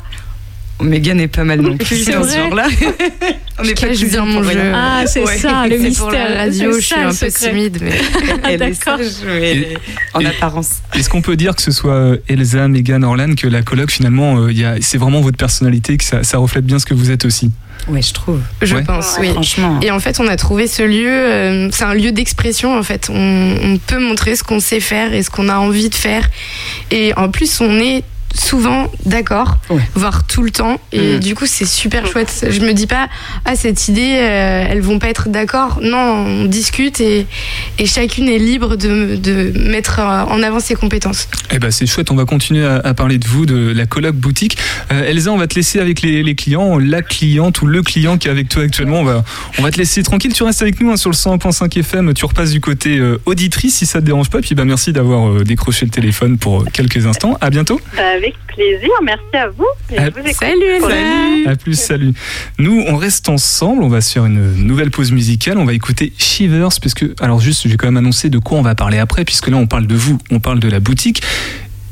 Megan est pas mal non plus C'est dans ce genre-là. On je n'est pas bien pour mon jeu. Ah, c'est Ouais. ça, le mystère. pour la radio, je suis ça, un peu secret. timide, mais Elle est D'accord. sage, mais en Et- apparence. Est-ce qu'on peut dire que ce soit euh, Elsa, Megan, Orlan, que la coloc finalement, euh, c'est vraiment votre personnalité, que ça, ça reflète bien ce que vous êtes aussi? Ouais, je trouve. je Ouais. pense, oui. Franchement. Et en fait, on a trouvé ce lieu, euh, c'est un lieu d'expression en fait. On, on peut montrer ce qu'on sait faire et ce qu'on a envie de faire. Et en plus, on est souvent d'accord, Ouais. voire tout le temps. Et Mm. du coup, c'est super chouette. Je me dis pas, ah, cette idée, euh, elles vont pas être d'accord. Non, on discute et, et chacune est libre de, de mettre euh, en avant ses compétences. Eh ben c'est chouette, on va continuer à, à parler de vous, de la coloc boutique. Euh, Elsa, on va te laisser avec les, les clients, la cliente ou le client qui est avec toi actuellement. On va, on va te laisser tranquille, tu restes avec nous hein, sur le 101.5 FM, tu repasses du côté euh, auditrice si ça te dérange pas. Puis bah, merci d'avoir euh, décroché le téléphone pour quelques instants. À bientôt. Bah, avec plaisir, merci à vous. Et je vous écoute. Salut, Elsa. À plus, salut. Nous, on reste ensemble. On va se faire une nouvelle pause musicale. On va écouter Shivers, parce que, alors juste, j'ai quand même annoncé de quoi on va parler après, puisque là, on parle de vous, on parle de la boutique.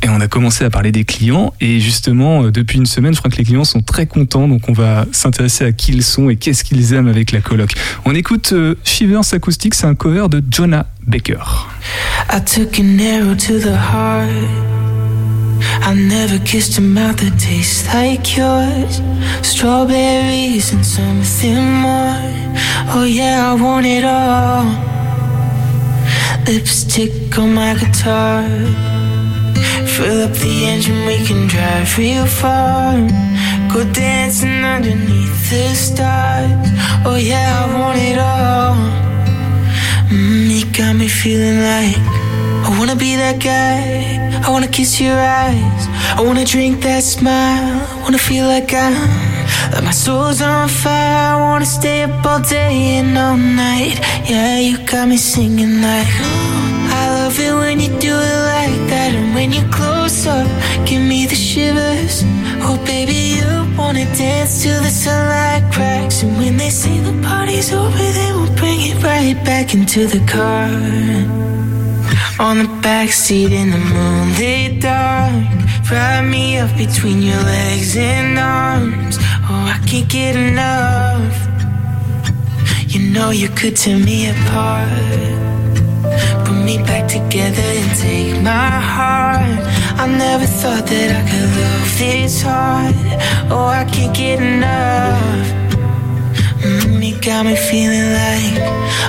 Et on a commencé à parler des clients. Et justement, euh, depuis une semaine, je crois que les clients sont très contents. Donc, on va s'intéresser à qui ils sont et qu'est-ce qu'ils aiment avec la coloc. On écoute euh, Shivers acoustique. C'est un cover de Jonah Baker. I took an arrow to the heart. I never kissed a mouth that tastes like yours. Strawberries and something more. Oh yeah, I want it all. Lipstick on my guitar. Fill up the engine, we can drive real far. Go dancing underneath the stars. Oh yeah, I want it all. Mm, you got me feeling like I wanna be that guy. I wanna kiss your eyes. I wanna drink that smile. I wanna feel like I'm like my soul's on fire. I wanna stay up all day and all night. Yeah, you got me singing like. I love it when you do it like that, and when you close up, give me the shivers. Oh baby, you wanna dance till the sunlight cracks, and when they say the party's over, then we'll bring it right back into the car. On the backseat in the moonlit dark. Wrap me up between your legs and arms. Oh, I can't get enough. You know you could tear me apart. Put me back together and take my heart. I never thought that I could love this hard. Oh, I can't get enough. Mm, You got me feeling like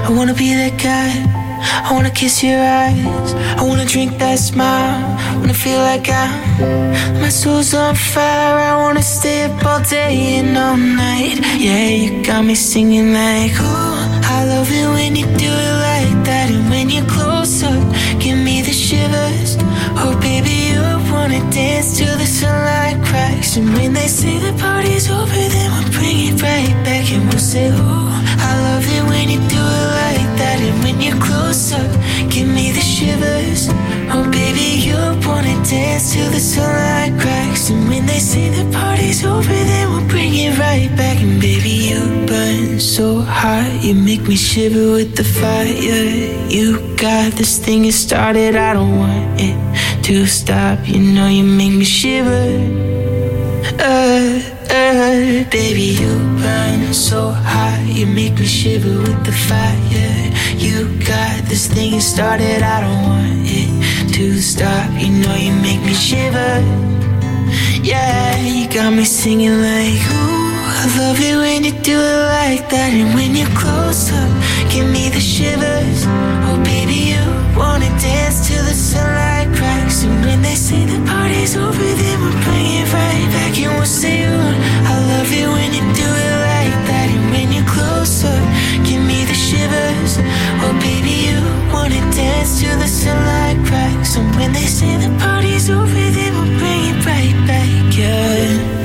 I wanna be that guy I wanna kiss your eyes. I wanna drink that smile. I wanna feel like I'm. My soul's on fire. I wanna stay up all day and all night. Yeah, you got me singing like, ooh. I love it when you do it like that. And when you're close up, give me the shivers. Oh, baby, you wanna dance till the sunlight cracks. And when they say the party's over, then we'll bring it right back and we'll say, ooh. I love it when you do it like that. And when you're close up, give me the shivers. Oh, baby, you wanna dance till the sunlight cracks. And when when they say the party's over, then we'll bring it right back. And baby, you burn so hot, you make me shiver with the fire. You got this thing you started, I don't want it to stop. You know you make me shiver. Uh, baby, you burn so hot, you make me shiver with the fire. You got this thing you started, I don't want it to stop. You know you make me shiver. Yeah, you got me singing like, ooh, I love it when you do it like that. And when you're close up, give me the shivers. Oh, baby, you wanna dance till the sunlight when they say the party's over, then we'll bring it right back. And we'll say, I love it when you do it like that. And when you're closer, give me the shivers. Oh, baby, you wanna dance till the sunlight cracks. And when they say the party's over, then we'll bring it right back. Yeah.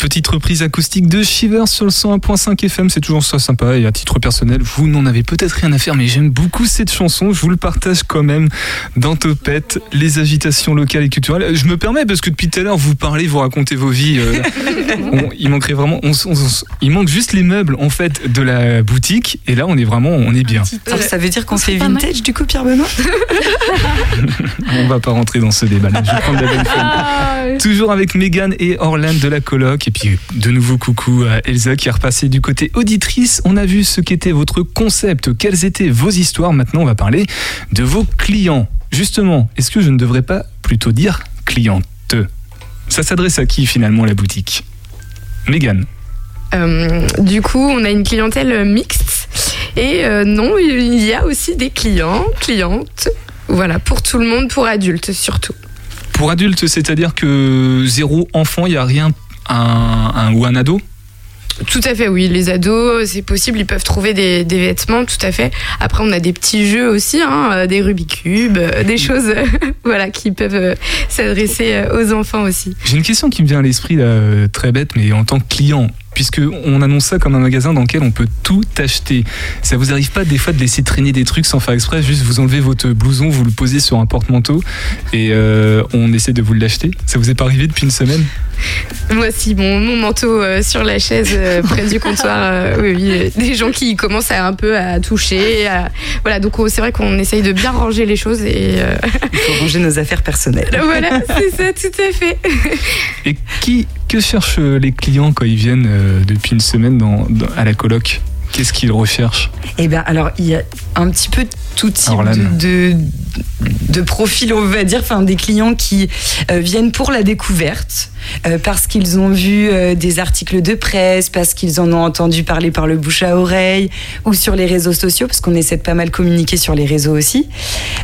Une petite reprise acoustique de Shiver sur le 101.5 FM, c'est toujours ça sympa. Et à titre personnel, vous n'en avez peut-être rien à faire, mais j'aime beaucoup cette chanson. Je vous le partage quand même dans Topette, les agitations locales et culturelles. Je me permets parce que depuis tout à l'heure, vous parlez, vous racontez vos vies. euh, on- il manquerait vraiment, on on il manque juste les meubles en fait de la boutique. Et là, on est vraiment, on est bien. Alors, ça veut dire qu'on fait vintage du coup, Pierre Benoît? On va pas rentrer dans ce débat-là. Je vais prendre la bonne femme. Toujours avec Megan et Orlan de la coloc. Et puis de nouveau coucou à Elsa qui est repassée du côté auditrice. On a vu ce qu'était votre concept, quelles étaient vos histoires. Maintenant, on va parler de vos clients. Justement, est-ce que je ne devrais pas plutôt dire cliente Ça s'adresse à qui finalement la boutique? Megan. Euh, du coup, on a une clientèle mixte. Et euh, non, il y a aussi des clients, clientes. Voilà, pour tout le monde, pour adultes surtout. Pour adultes, c'est-à-dire que zéro enfant, il n'y a rien, un, un- ou un ado? Tout à fait, oui. Les ados, c'est possible, ils peuvent trouver des, des vêtements, tout à fait. Après, on a des petits jeux aussi, hein, euh, des Rubik's Cube, euh, des choses voilà, qui peuvent euh, s'adresser aux enfants aussi. J'ai une question qui me vient à l'esprit, là, très bête, mais en tant que client, puisque on annonce ça comme un magasin dans lequel on peut tout acheter. Ça vous arrive pas des fois de laisser traîner des trucs sans faire exprès, juste vous enlevez votre blouson, vous le posez sur un porte-manteau et euh, on essaie de vous l'acheter? Ça vous est pas arrivé depuis une semaine? Moi, si, mon, mon manteau euh, sur la chaise euh, près du comptoir, euh, oui, oui, euh, des gens qui commencent à un peu à toucher. à- Voilà, donc oh, c'est vrai qu'on essaye de bien ranger les choses et euh, Il faut ranger nos affaires personnelles. voilà, c'est ça, tout à fait. Et qui, que cherchent les clients quand ils viennent euh, depuis une semaine dans, dans- à la coloc? Qu'est-ce qu'ils recherchent Eh bien, alors, il y a un petit peu tout type de, de, de profil, on va dire, enfin, des clients qui euh, viennent pour la découverte, euh, parce qu'ils ont vu euh, des articles de presse, parce qu'ils en ont entendu parler par le bouche à oreille, ou sur les réseaux sociaux, parce qu'on essaie de pas mal communiquer sur les réseaux aussi.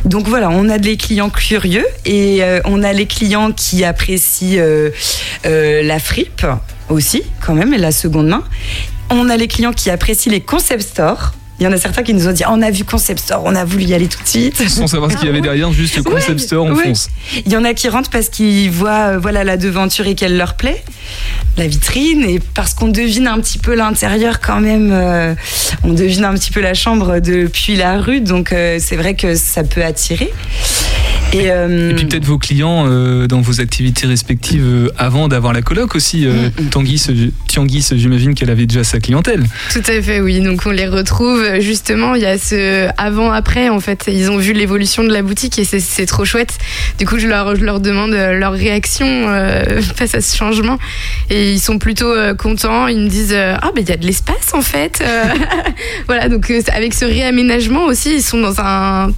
Donc voilà, on a des clients curieux, et on a les clients qui apprécient la fripe aussi, quand même, et la seconde main. On a les clients qui apprécient les concept stores. Il y en a certains qui nous ont dit on a vu concept store, on a voulu y aller tout de suite. Sans savoir ce qu'il y avait derrière, juste concept Ouais, store, on ouais. fonce. Il y en a qui rentrent parce qu'ils voient euh, voilà la devanture et qu'elle leur plaît, la vitrine et parce qu'on devine un petit peu l'intérieur quand même. euh, on devine un petit peu la chambre depuis la rue, donc euh, c'est vrai que ça peut attirer. Et, euh, Et puis peut-être vos clients euh, dans vos activités respectives euh, avant d'avoir la coloc aussi. Tanguy, Tianguy, ce- j'imagine qu'elle avait déjà sa clientèle. Tout à fait, oui. Donc on les retrouve justement. Il y a ce avant-après en fait. Ils ont vu l'évolution de la boutique et c'est- trop chouette. Du coup, je leur, je leur demande leur réaction face à ce changement et ils sont plutôt contents. Ils me disent ah ben il y a de l'espace en fait. Voilà. Donc avec ce réaménagement aussi, ils sont dans un,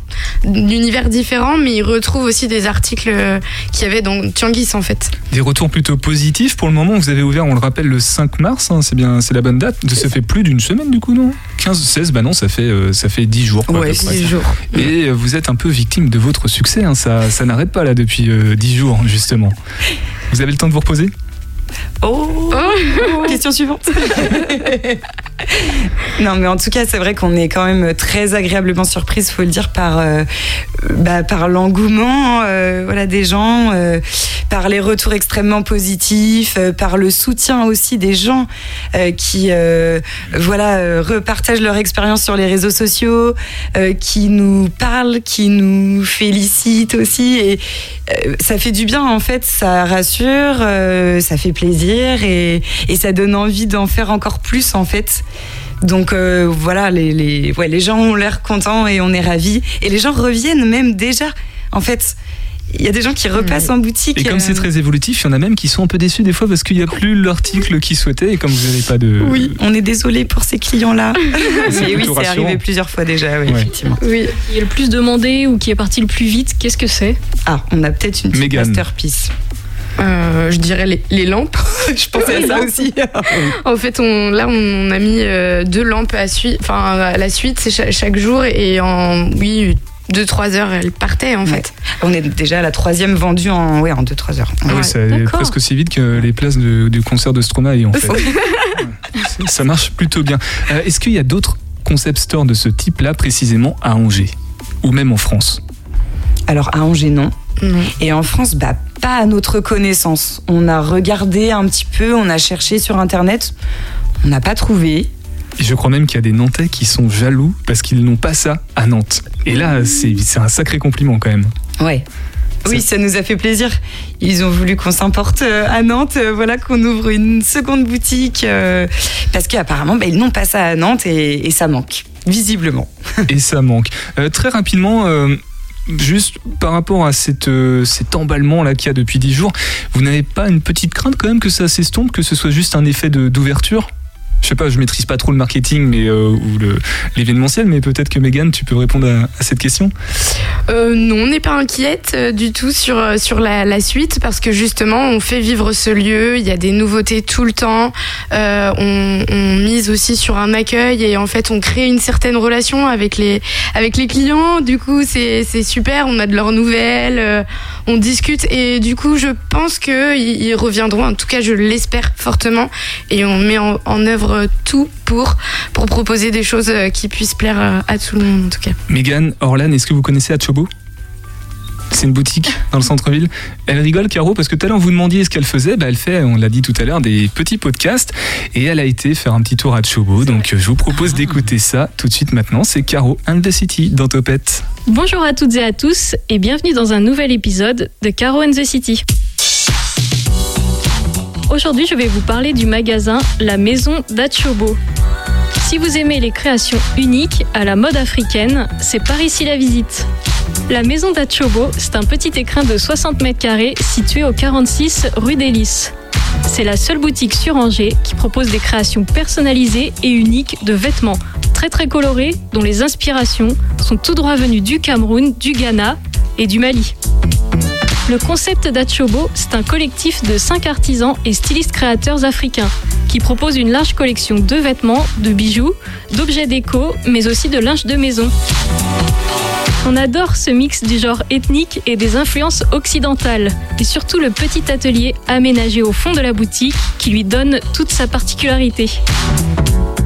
univers différent, mais ils retrouvent aussi des articles euh, qu'il y avait dans Tianguis en fait. Des retours plutôt positifs pour le moment. Vous avez ouvert, on le rappelle, le 5 mars. hein, c'est bien, c'est la bonne date. Ça fait plus d'une semaine du coup, non? 15, 16, bah non, ça fait, euh, ça fait 10 jours. quoi, Ouais, peu près. 10 jours. Et euh, vous êtes un peu victime de votre succès. hein, ça, ça n'arrête pas là depuis euh, 10 jours justement. Vous avez le temps de vous reposer? Oh, Question suivante. non, mais en tout cas, c'est vrai qu'on est quand même très agréablement surprise, faut le dire, par, euh, bah, par l'engouement euh, voilà, des gens, euh, par les retours extrêmement positifs, par le soutien aussi des gens qui voilà, repartagent leur expérience sur les réseaux sociaux, qui nous parlent, qui nous félicitent aussi. Et, ça fait du bien en fait, ça rassure, ça fait plaisir et, et ça donne envie d'en faire encore plus en fait. Donc euh, voilà, les, les, ouais, les gens ont l'air contents et on est ravis. Et les gens reviennent même déjà. En fait, il y a des gens qui repassent en boutique. Et comme c'est euh, très évolutif, il y en a même qui sont un peu déçus des fois parce qu'il n'y a plus l'article qu'ils souhaitaient et comme vous n'avez pas de. Oui, on est désolé pour ces clients-là. C'est Mais oui, c'est arrivé plusieurs fois déjà, oui, Ouais. effectivement. Oui. Qui est le plus demandé ou qui est parti le plus vite Qu'est-ce que c'est? Ah, on a peut-être une petite Mégane. masterpiece. Euh, je dirais les, les lampes. Je pensais à ça lampes. aussi. En fait, on, là, on a mis euh, deux lampes à, suite, enfin, à la suite, c'est chaque, jour. Et en, oui, deux, trois heures, elles partaient, en fait. On est déjà à la troisième vendue en, ouais, en 2-3 heures. Ah oui, Ouais, ça presque aussi vite que les places de- du concert de Stromae en fait. Ça marche plutôt bien. Euh, Est-ce qu'il y a d'autres concept stores de ce type-là précisément à Angers? Ou même en France? Alors à Angers, non. Et en France, bah, pas à notre connaissance. On a regardé un petit peu, on a cherché sur Internet, on n'a pas trouvé. Et je crois même qu'il y a des Nantais qui sont jaloux parce qu'ils n'ont pas ça à Nantes. Et là, c'est c'est un sacré compliment quand même. Ouais. Oui, ça nous a fait plaisir. Ils ont voulu qu'on s'importe euh, à Nantes, euh, voilà, qu'on ouvre une seconde boutique, euh, parce qu'apparemment, bah, ils n'ont pas ça à Nantes et, et ça manque, visiblement. et ça manque. Euh, très rapidement, euh, juste par rapport à euh, cet emballement là qu'il y a depuis 10 jours, vous n'avez pas une petite crainte quand même que ça s'estompe, que ce soit juste un effet d'ouverture? Je sais pas, je maîtrise pas trop le marketing mais, euh, ou l'événementiel, mais peut-être que Megan, tu peux répondre à, cette question. Euh, non, on n'est pas inquiète euh, du tout sur, euh, sur la, suite parce que justement, on fait vivre ce lieu. Il y a des nouveautés tout le temps. On, mise aussi sur un accueil et en fait, on crée une certaine relation avec les, avec les clients. Du coup, c'est super. On a de leurs nouvelles, on discute et du coup, je pense qu'ils ils reviendront. En tout cas, je l'espère fortement et on met en œuvre tout pour, pour proposer des choses euh, qui puissent plaire euh, à tout le monde en tout cas. Megan, Orlan, est-ce que vous connaissez Achobo? C'est une boutique dans le centre-ville. Elle rigole, Caro, parce que tout à l'heure, vous demandiez ce qu'elle faisait. Bah, elle fait, on l'a dit tout à l'heure, des petits podcasts. Et elle a été faire un petit tour à Chobo. Donc, je vous propose d'écouter ça tout de suite maintenant. C'est Caro and the City dans Topette. Bonjour à toutes et à tous et bienvenue dans un nouvel épisode de Caro and the City. Aujourd'hui, je vais vous parler du magasin La Maison d'Achobo. Si vous aimez les créations uniques à la mode africaine, c'est par ici la visite. La Maison d'Achobo, c'est un petit écrin de 60 mètres carrés situé au 46 rue Lys. C'est la seule boutique sur Angers qui propose des créations personnalisées et uniques de vêtements très très colorés dont les inspirations sont tout droit venues du Cameroun, du Ghana et du Mali. Le concept d'Achobo, c'est un collectif de 5 artisans et stylistes créateurs africains qui proposent une large collection de vêtements, de bijoux, d'objets déco, mais aussi de linge de maison. On adore ce mix du genre ethnique et des influences occidentales, et surtout le petit atelier aménagé au fond de la boutique qui lui donne toute sa particularité.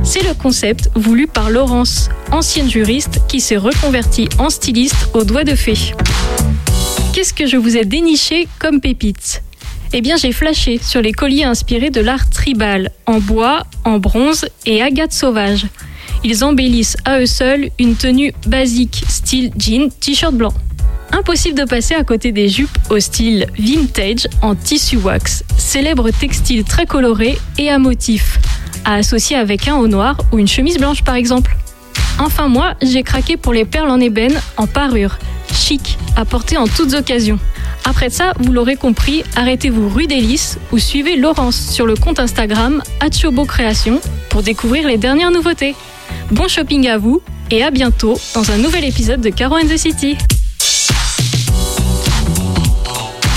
C'est le concept voulu par Laurence, ancienne juriste qui s'est reconvertie en styliste au doigt de fée. Qu'est-ce que je vous ai déniché comme pépite? Eh bien, j'ai flashé sur les colliers inspirés de l'art tribal, en bois, en bronze et agate sauvage. Ils embellissent à eux seuls une tenue basique, style jean, t-shirt blanc. Impossible de passer à côté des jupes au style vintage en tissu wax, célèbre textile très coloré et à motifs, à associer avec un haut noir ou une chemise blanche par exemple. Enfin moi, j'ai craqué pour les perles en ébène en parure, chic, à porter en toutes occasions. Après ça, vous l'aurez compris, arrêtez-vous rue des Lys ou suivez Laurence sur le compte Instagram Achobo Création pour découvrir les dernières nouveautés. Bon shopping à vous et à bientôt dans un nouvel épisode de Caro and the City.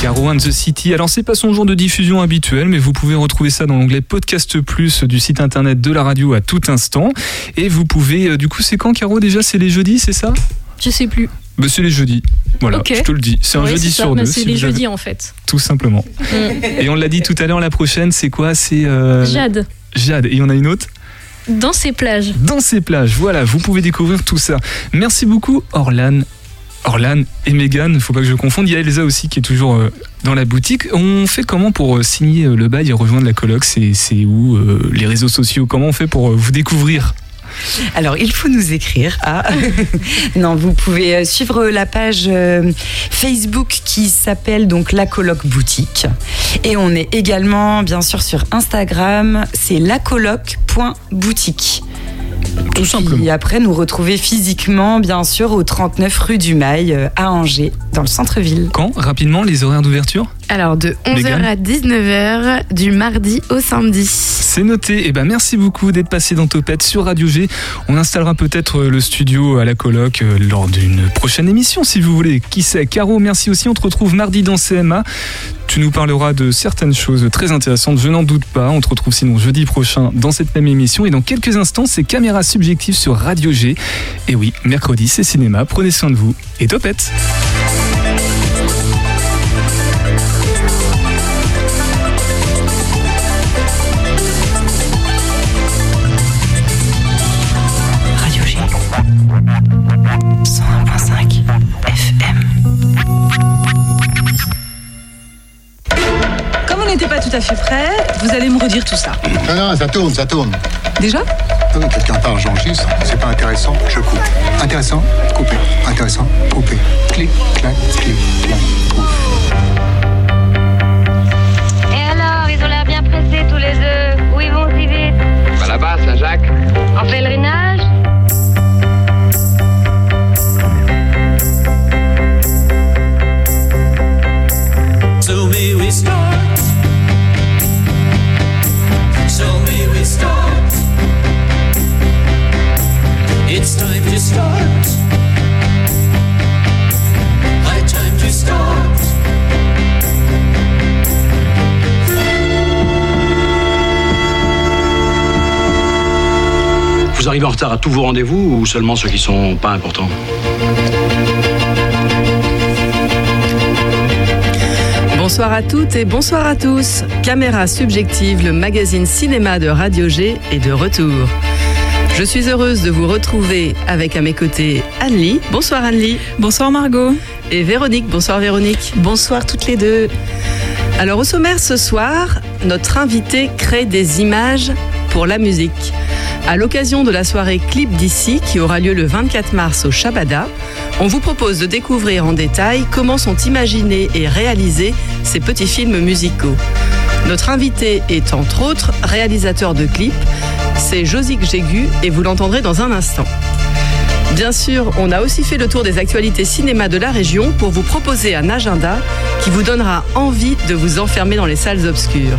Caro and the City. Alors, c'est pas son jour de diffusion habituel, mais vous pouvez retrouver ça dans l'onglet Podcast Plus du site internet de la radio à tout instant. Et vous pouvez, euh, du coup, c'est quand, Caro déjà? C'est les jeudis, c'est ça? Je sais plus. Bah, C'est les jeudis. Voilà, je te le dis. C'est un jeudi sur mais deux. C'est si les jeudis en fait. Tout simplement. Et on l'a dit tout à l'heure, la prochaine, c'est quoi? C'est euh, Jade, Jade. Et on a une autre? Dans ces plages. dans ces plages. Voilà, vous pouvez découvrir tout ça. Merci beaucoup, Orlan. Orlan et Megan, faut pas que je confonde. Il y a Elsa aussi qui est toujours euh, dans la boutique. On fait comment pour euh, signer euh, le bail et rejoindre la coloc C'est où euh, Les réseaux sociaux? Comment on fait pour vous découvrir? Alors, il faut nous écrire. à- non, vous pouvez euh, suivre la page euh, Facebook qui s'appelle donc La Coloc Boutique. Et on est également, bien sûr, sur Instagram. C'est lacoloc.boutique. Tout Et simplement. puis après, nous retrouver physiquement, bien sûr, au 39 rue du Mail, euh, à Angers, dans le centre-ville. Quand? Rapidement, les horaires d'ouverture? Alors de 11h Mégane à 19h, du mardi au samedi. C'est noté. Et ben merci beaucoup d'être passé dans Topette sur Radio G. On installera peut-être euh, le studio à la coloc euh, lors d'une prochaine émission si vous voulez. Qui sait? Caro, merci aussi. On te retrouve mardi dans CMA. Tu nous parleras de certaines choses très intéressantes, je n'en doute pas. On te retrouve sinon jeudi prochain dans cette même émission. Et dans quelques instants, c'est Caméra Subjective sur Radio G. Et oui, mercredi, c'est cinéma. Prenez soin de vous et Topette. Tout à fait prêt, vous allez me redire tout ça. Non, non, ça tourne, ça tourne. Déjà oui, quelqu'un parle, j'enregistre. C'est pas intéressant, je coupe. Intéressant, coupé. Intéressant, coupé. Clic, clac, clic, clac, pouf. Et alors, ils ont l'air bien pressés tous les deux. Où ils vont si vite? Bah là-bas, Saint-Jacques. En pèlerinage? Vous arrivez en retard à tous vos rendez-vous ou seulement ceux qui sont pas importants Bonsoir à toutes et bonsoir à tous. Caméra subjective, le magazine cinéma de Radio G est de retour. Je suis heureuse de vous retrouver avec à mes côtés Anne-Lie. Bonsoir Anne-Lie. Bonsoir Margot. Et Véronique. Bonsoir Véronique. Bonsoir toutes les deux. Alors au sommaire ce soir, notre invité crée des images pour la musique. À l'occasion de la soirée Clip d'ici qui aura lieu le 24 mars au Shabada, on vous propose de découvrir en détail comment sont imaginés et réalisés ces petits films musicaux. Notre invité est entre autres réalisateur de clips, c'est Josique Jégu et vous l'entendrez dans un instant. Bien sûr, on a aussi fait le tour des actualités cinéma de la région pour vous proposer un agenda qui vous donnera envie de vous enfermer dans les salles obscures.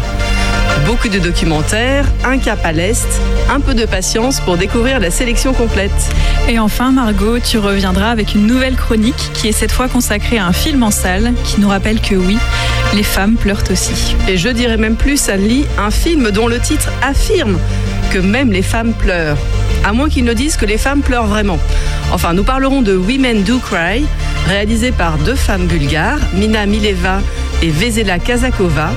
Beaucoup de documentaires, un cap à l'Est, un peu de patience pour découvrir la sélection complète. Et enfin, Margot, tu reviendras avec une nouvelle chronique qui est cette fois consacrée à un film en salle qui nous rappelle que oui, les femmes pleurent aussi. Et je dirais même plus, Anne-Lie, un film dont le titre affirme que même les femmes pleurent. À moins qu'ils ne disent que les femmes pleurent vraiment. Enfin, nous parlerons de Women Do Cry, réalisé par deux femmes bulgares, Mina Mileva et Vesela Kazakova.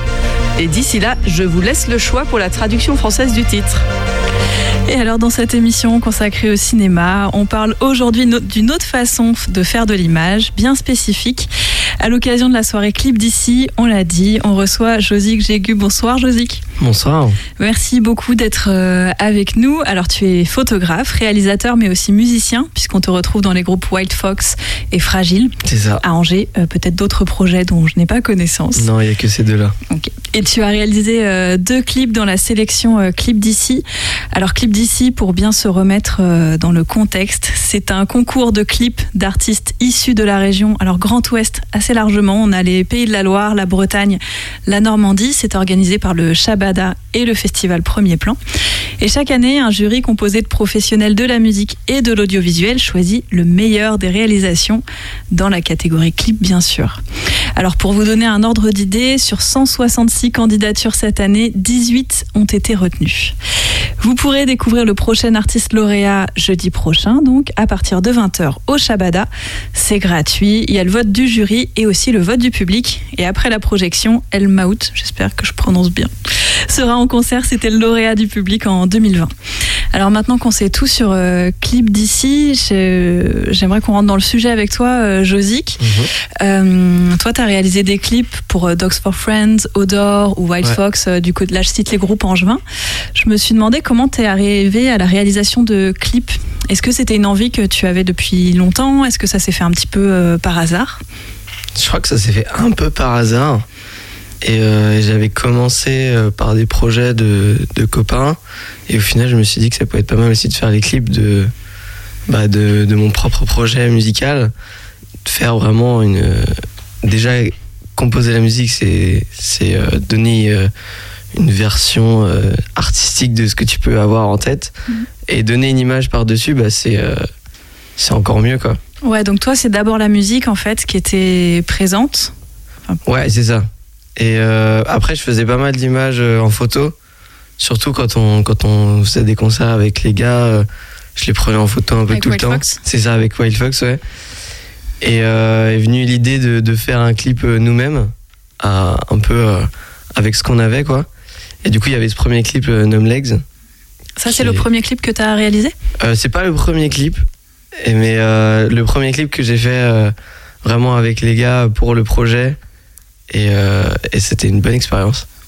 Et d'ici là, je vous laisse le choix pour la traduction française du titre. Et alors dans cette émission consacrée au cinéma, on parle aujourd'hui d'une autre façon de faire de l'image, bien spécifique. À l'occasion de la soirée clip d'ici, on l'a dit, on reçoit Josique Jégu. Bonsoir Josique. Bonsoir. Merci beaucoup d'être euh, avec nous. Alors tu es photographe, réalisateur mais aussi musicien puisqu'on te retrouve dans les groupes White Fox et Fragile C'est ça. à Angers. Euh, Peut-être d'autres projets dont je n'ai pas connaissance. Non, il n'y a que ces deux-là. Ok. Et tu as réalisé euh, deux clips dans la sélection Clip d'ici. Alors Clip d'ici, pour bien se remettre dans le contexte, c'est un concours de clips d'artistes issus de la région, alors Grand Ouest assez largement. On a les Pays de la Loire, la Bretagne, la Normandie. C'est organisé par le Et le festival Premier Plan. Et chaque année, un jury composé de professionnels de la musique et de l'audiovisuel choisit le meilleur des réalisations dans la catégorie clip, bien sûr. Alors, pour vous donner un ordre d'idée, sur 166 candidatures cette année, 18 ont été retenues. Vous pourrez découvrir le prochain artiste lauréat jeudi prochain, donc à partir de 20h au Shabada. C'est gratuit. Il y a le vote du jury et aussi le vote du public. Et après la projection, El Maout, j'espère que je prononce bien, sera en concert. C'était le lauréat du public en 2020. Alors maintenant qu'on sait tout sur euh, Clip d'ici, j'aimerais qu'on rentre dans le sujet avec toi, euh, Josic. Euh, toi, tu as réalisé des clips pour euh, Dogs for Friends, Odor ou Wild Ouais. Fox. euh, du coup, là, je cite les groupes angevins. Je me suis demandé comment tu es arrivé à la réalisation de clips. Est-ce que c'était une envie que tu avais depuis longtemps? Est-ce que ça s'est fait un petit peu par hasard? Je crois que ça s'est fait un peu par hasard. Et euh, j'avais commencé euh, par des projets de, de copains. Et au final, je me suis dit que ça pouvait être pas mal aussi de faire les clips de, bah, de, de mon propre projet musical. De faire vraiment une. Déjà, composer la musique, c'est c'est, euh, donner une version artistique de ce que tu peux avoir en tête. Et donner une image par-dessus, bah, c'est c'est encore mieux, quoi. Ouais, donc toi, c'est d'abord la musique en fait qui était présente. Ouais, c'est ça. Et euh, après, je faisais pas mal d'images euh, en photo. Surtout quand on, quand on faisait des concerts avec les gars, euh, je les prenais en photo un peu Avec tout Wild le temps. C'est ça, avec Wild Fox, ouais. Et euh, est venue l'idée de, de faire un clip nous-mêmes, un peu euh, avec ce qu'on avait, quoi. Et du coup, il y avait ce premier clip, Numb Legs. Ça, c'est le premier clip que tu as réalisé c'est pas le premier clip, mais le premier clip que j'ai fait vraiment avec les gars pour le projet. Et, euh, et c'était une bonne expérience.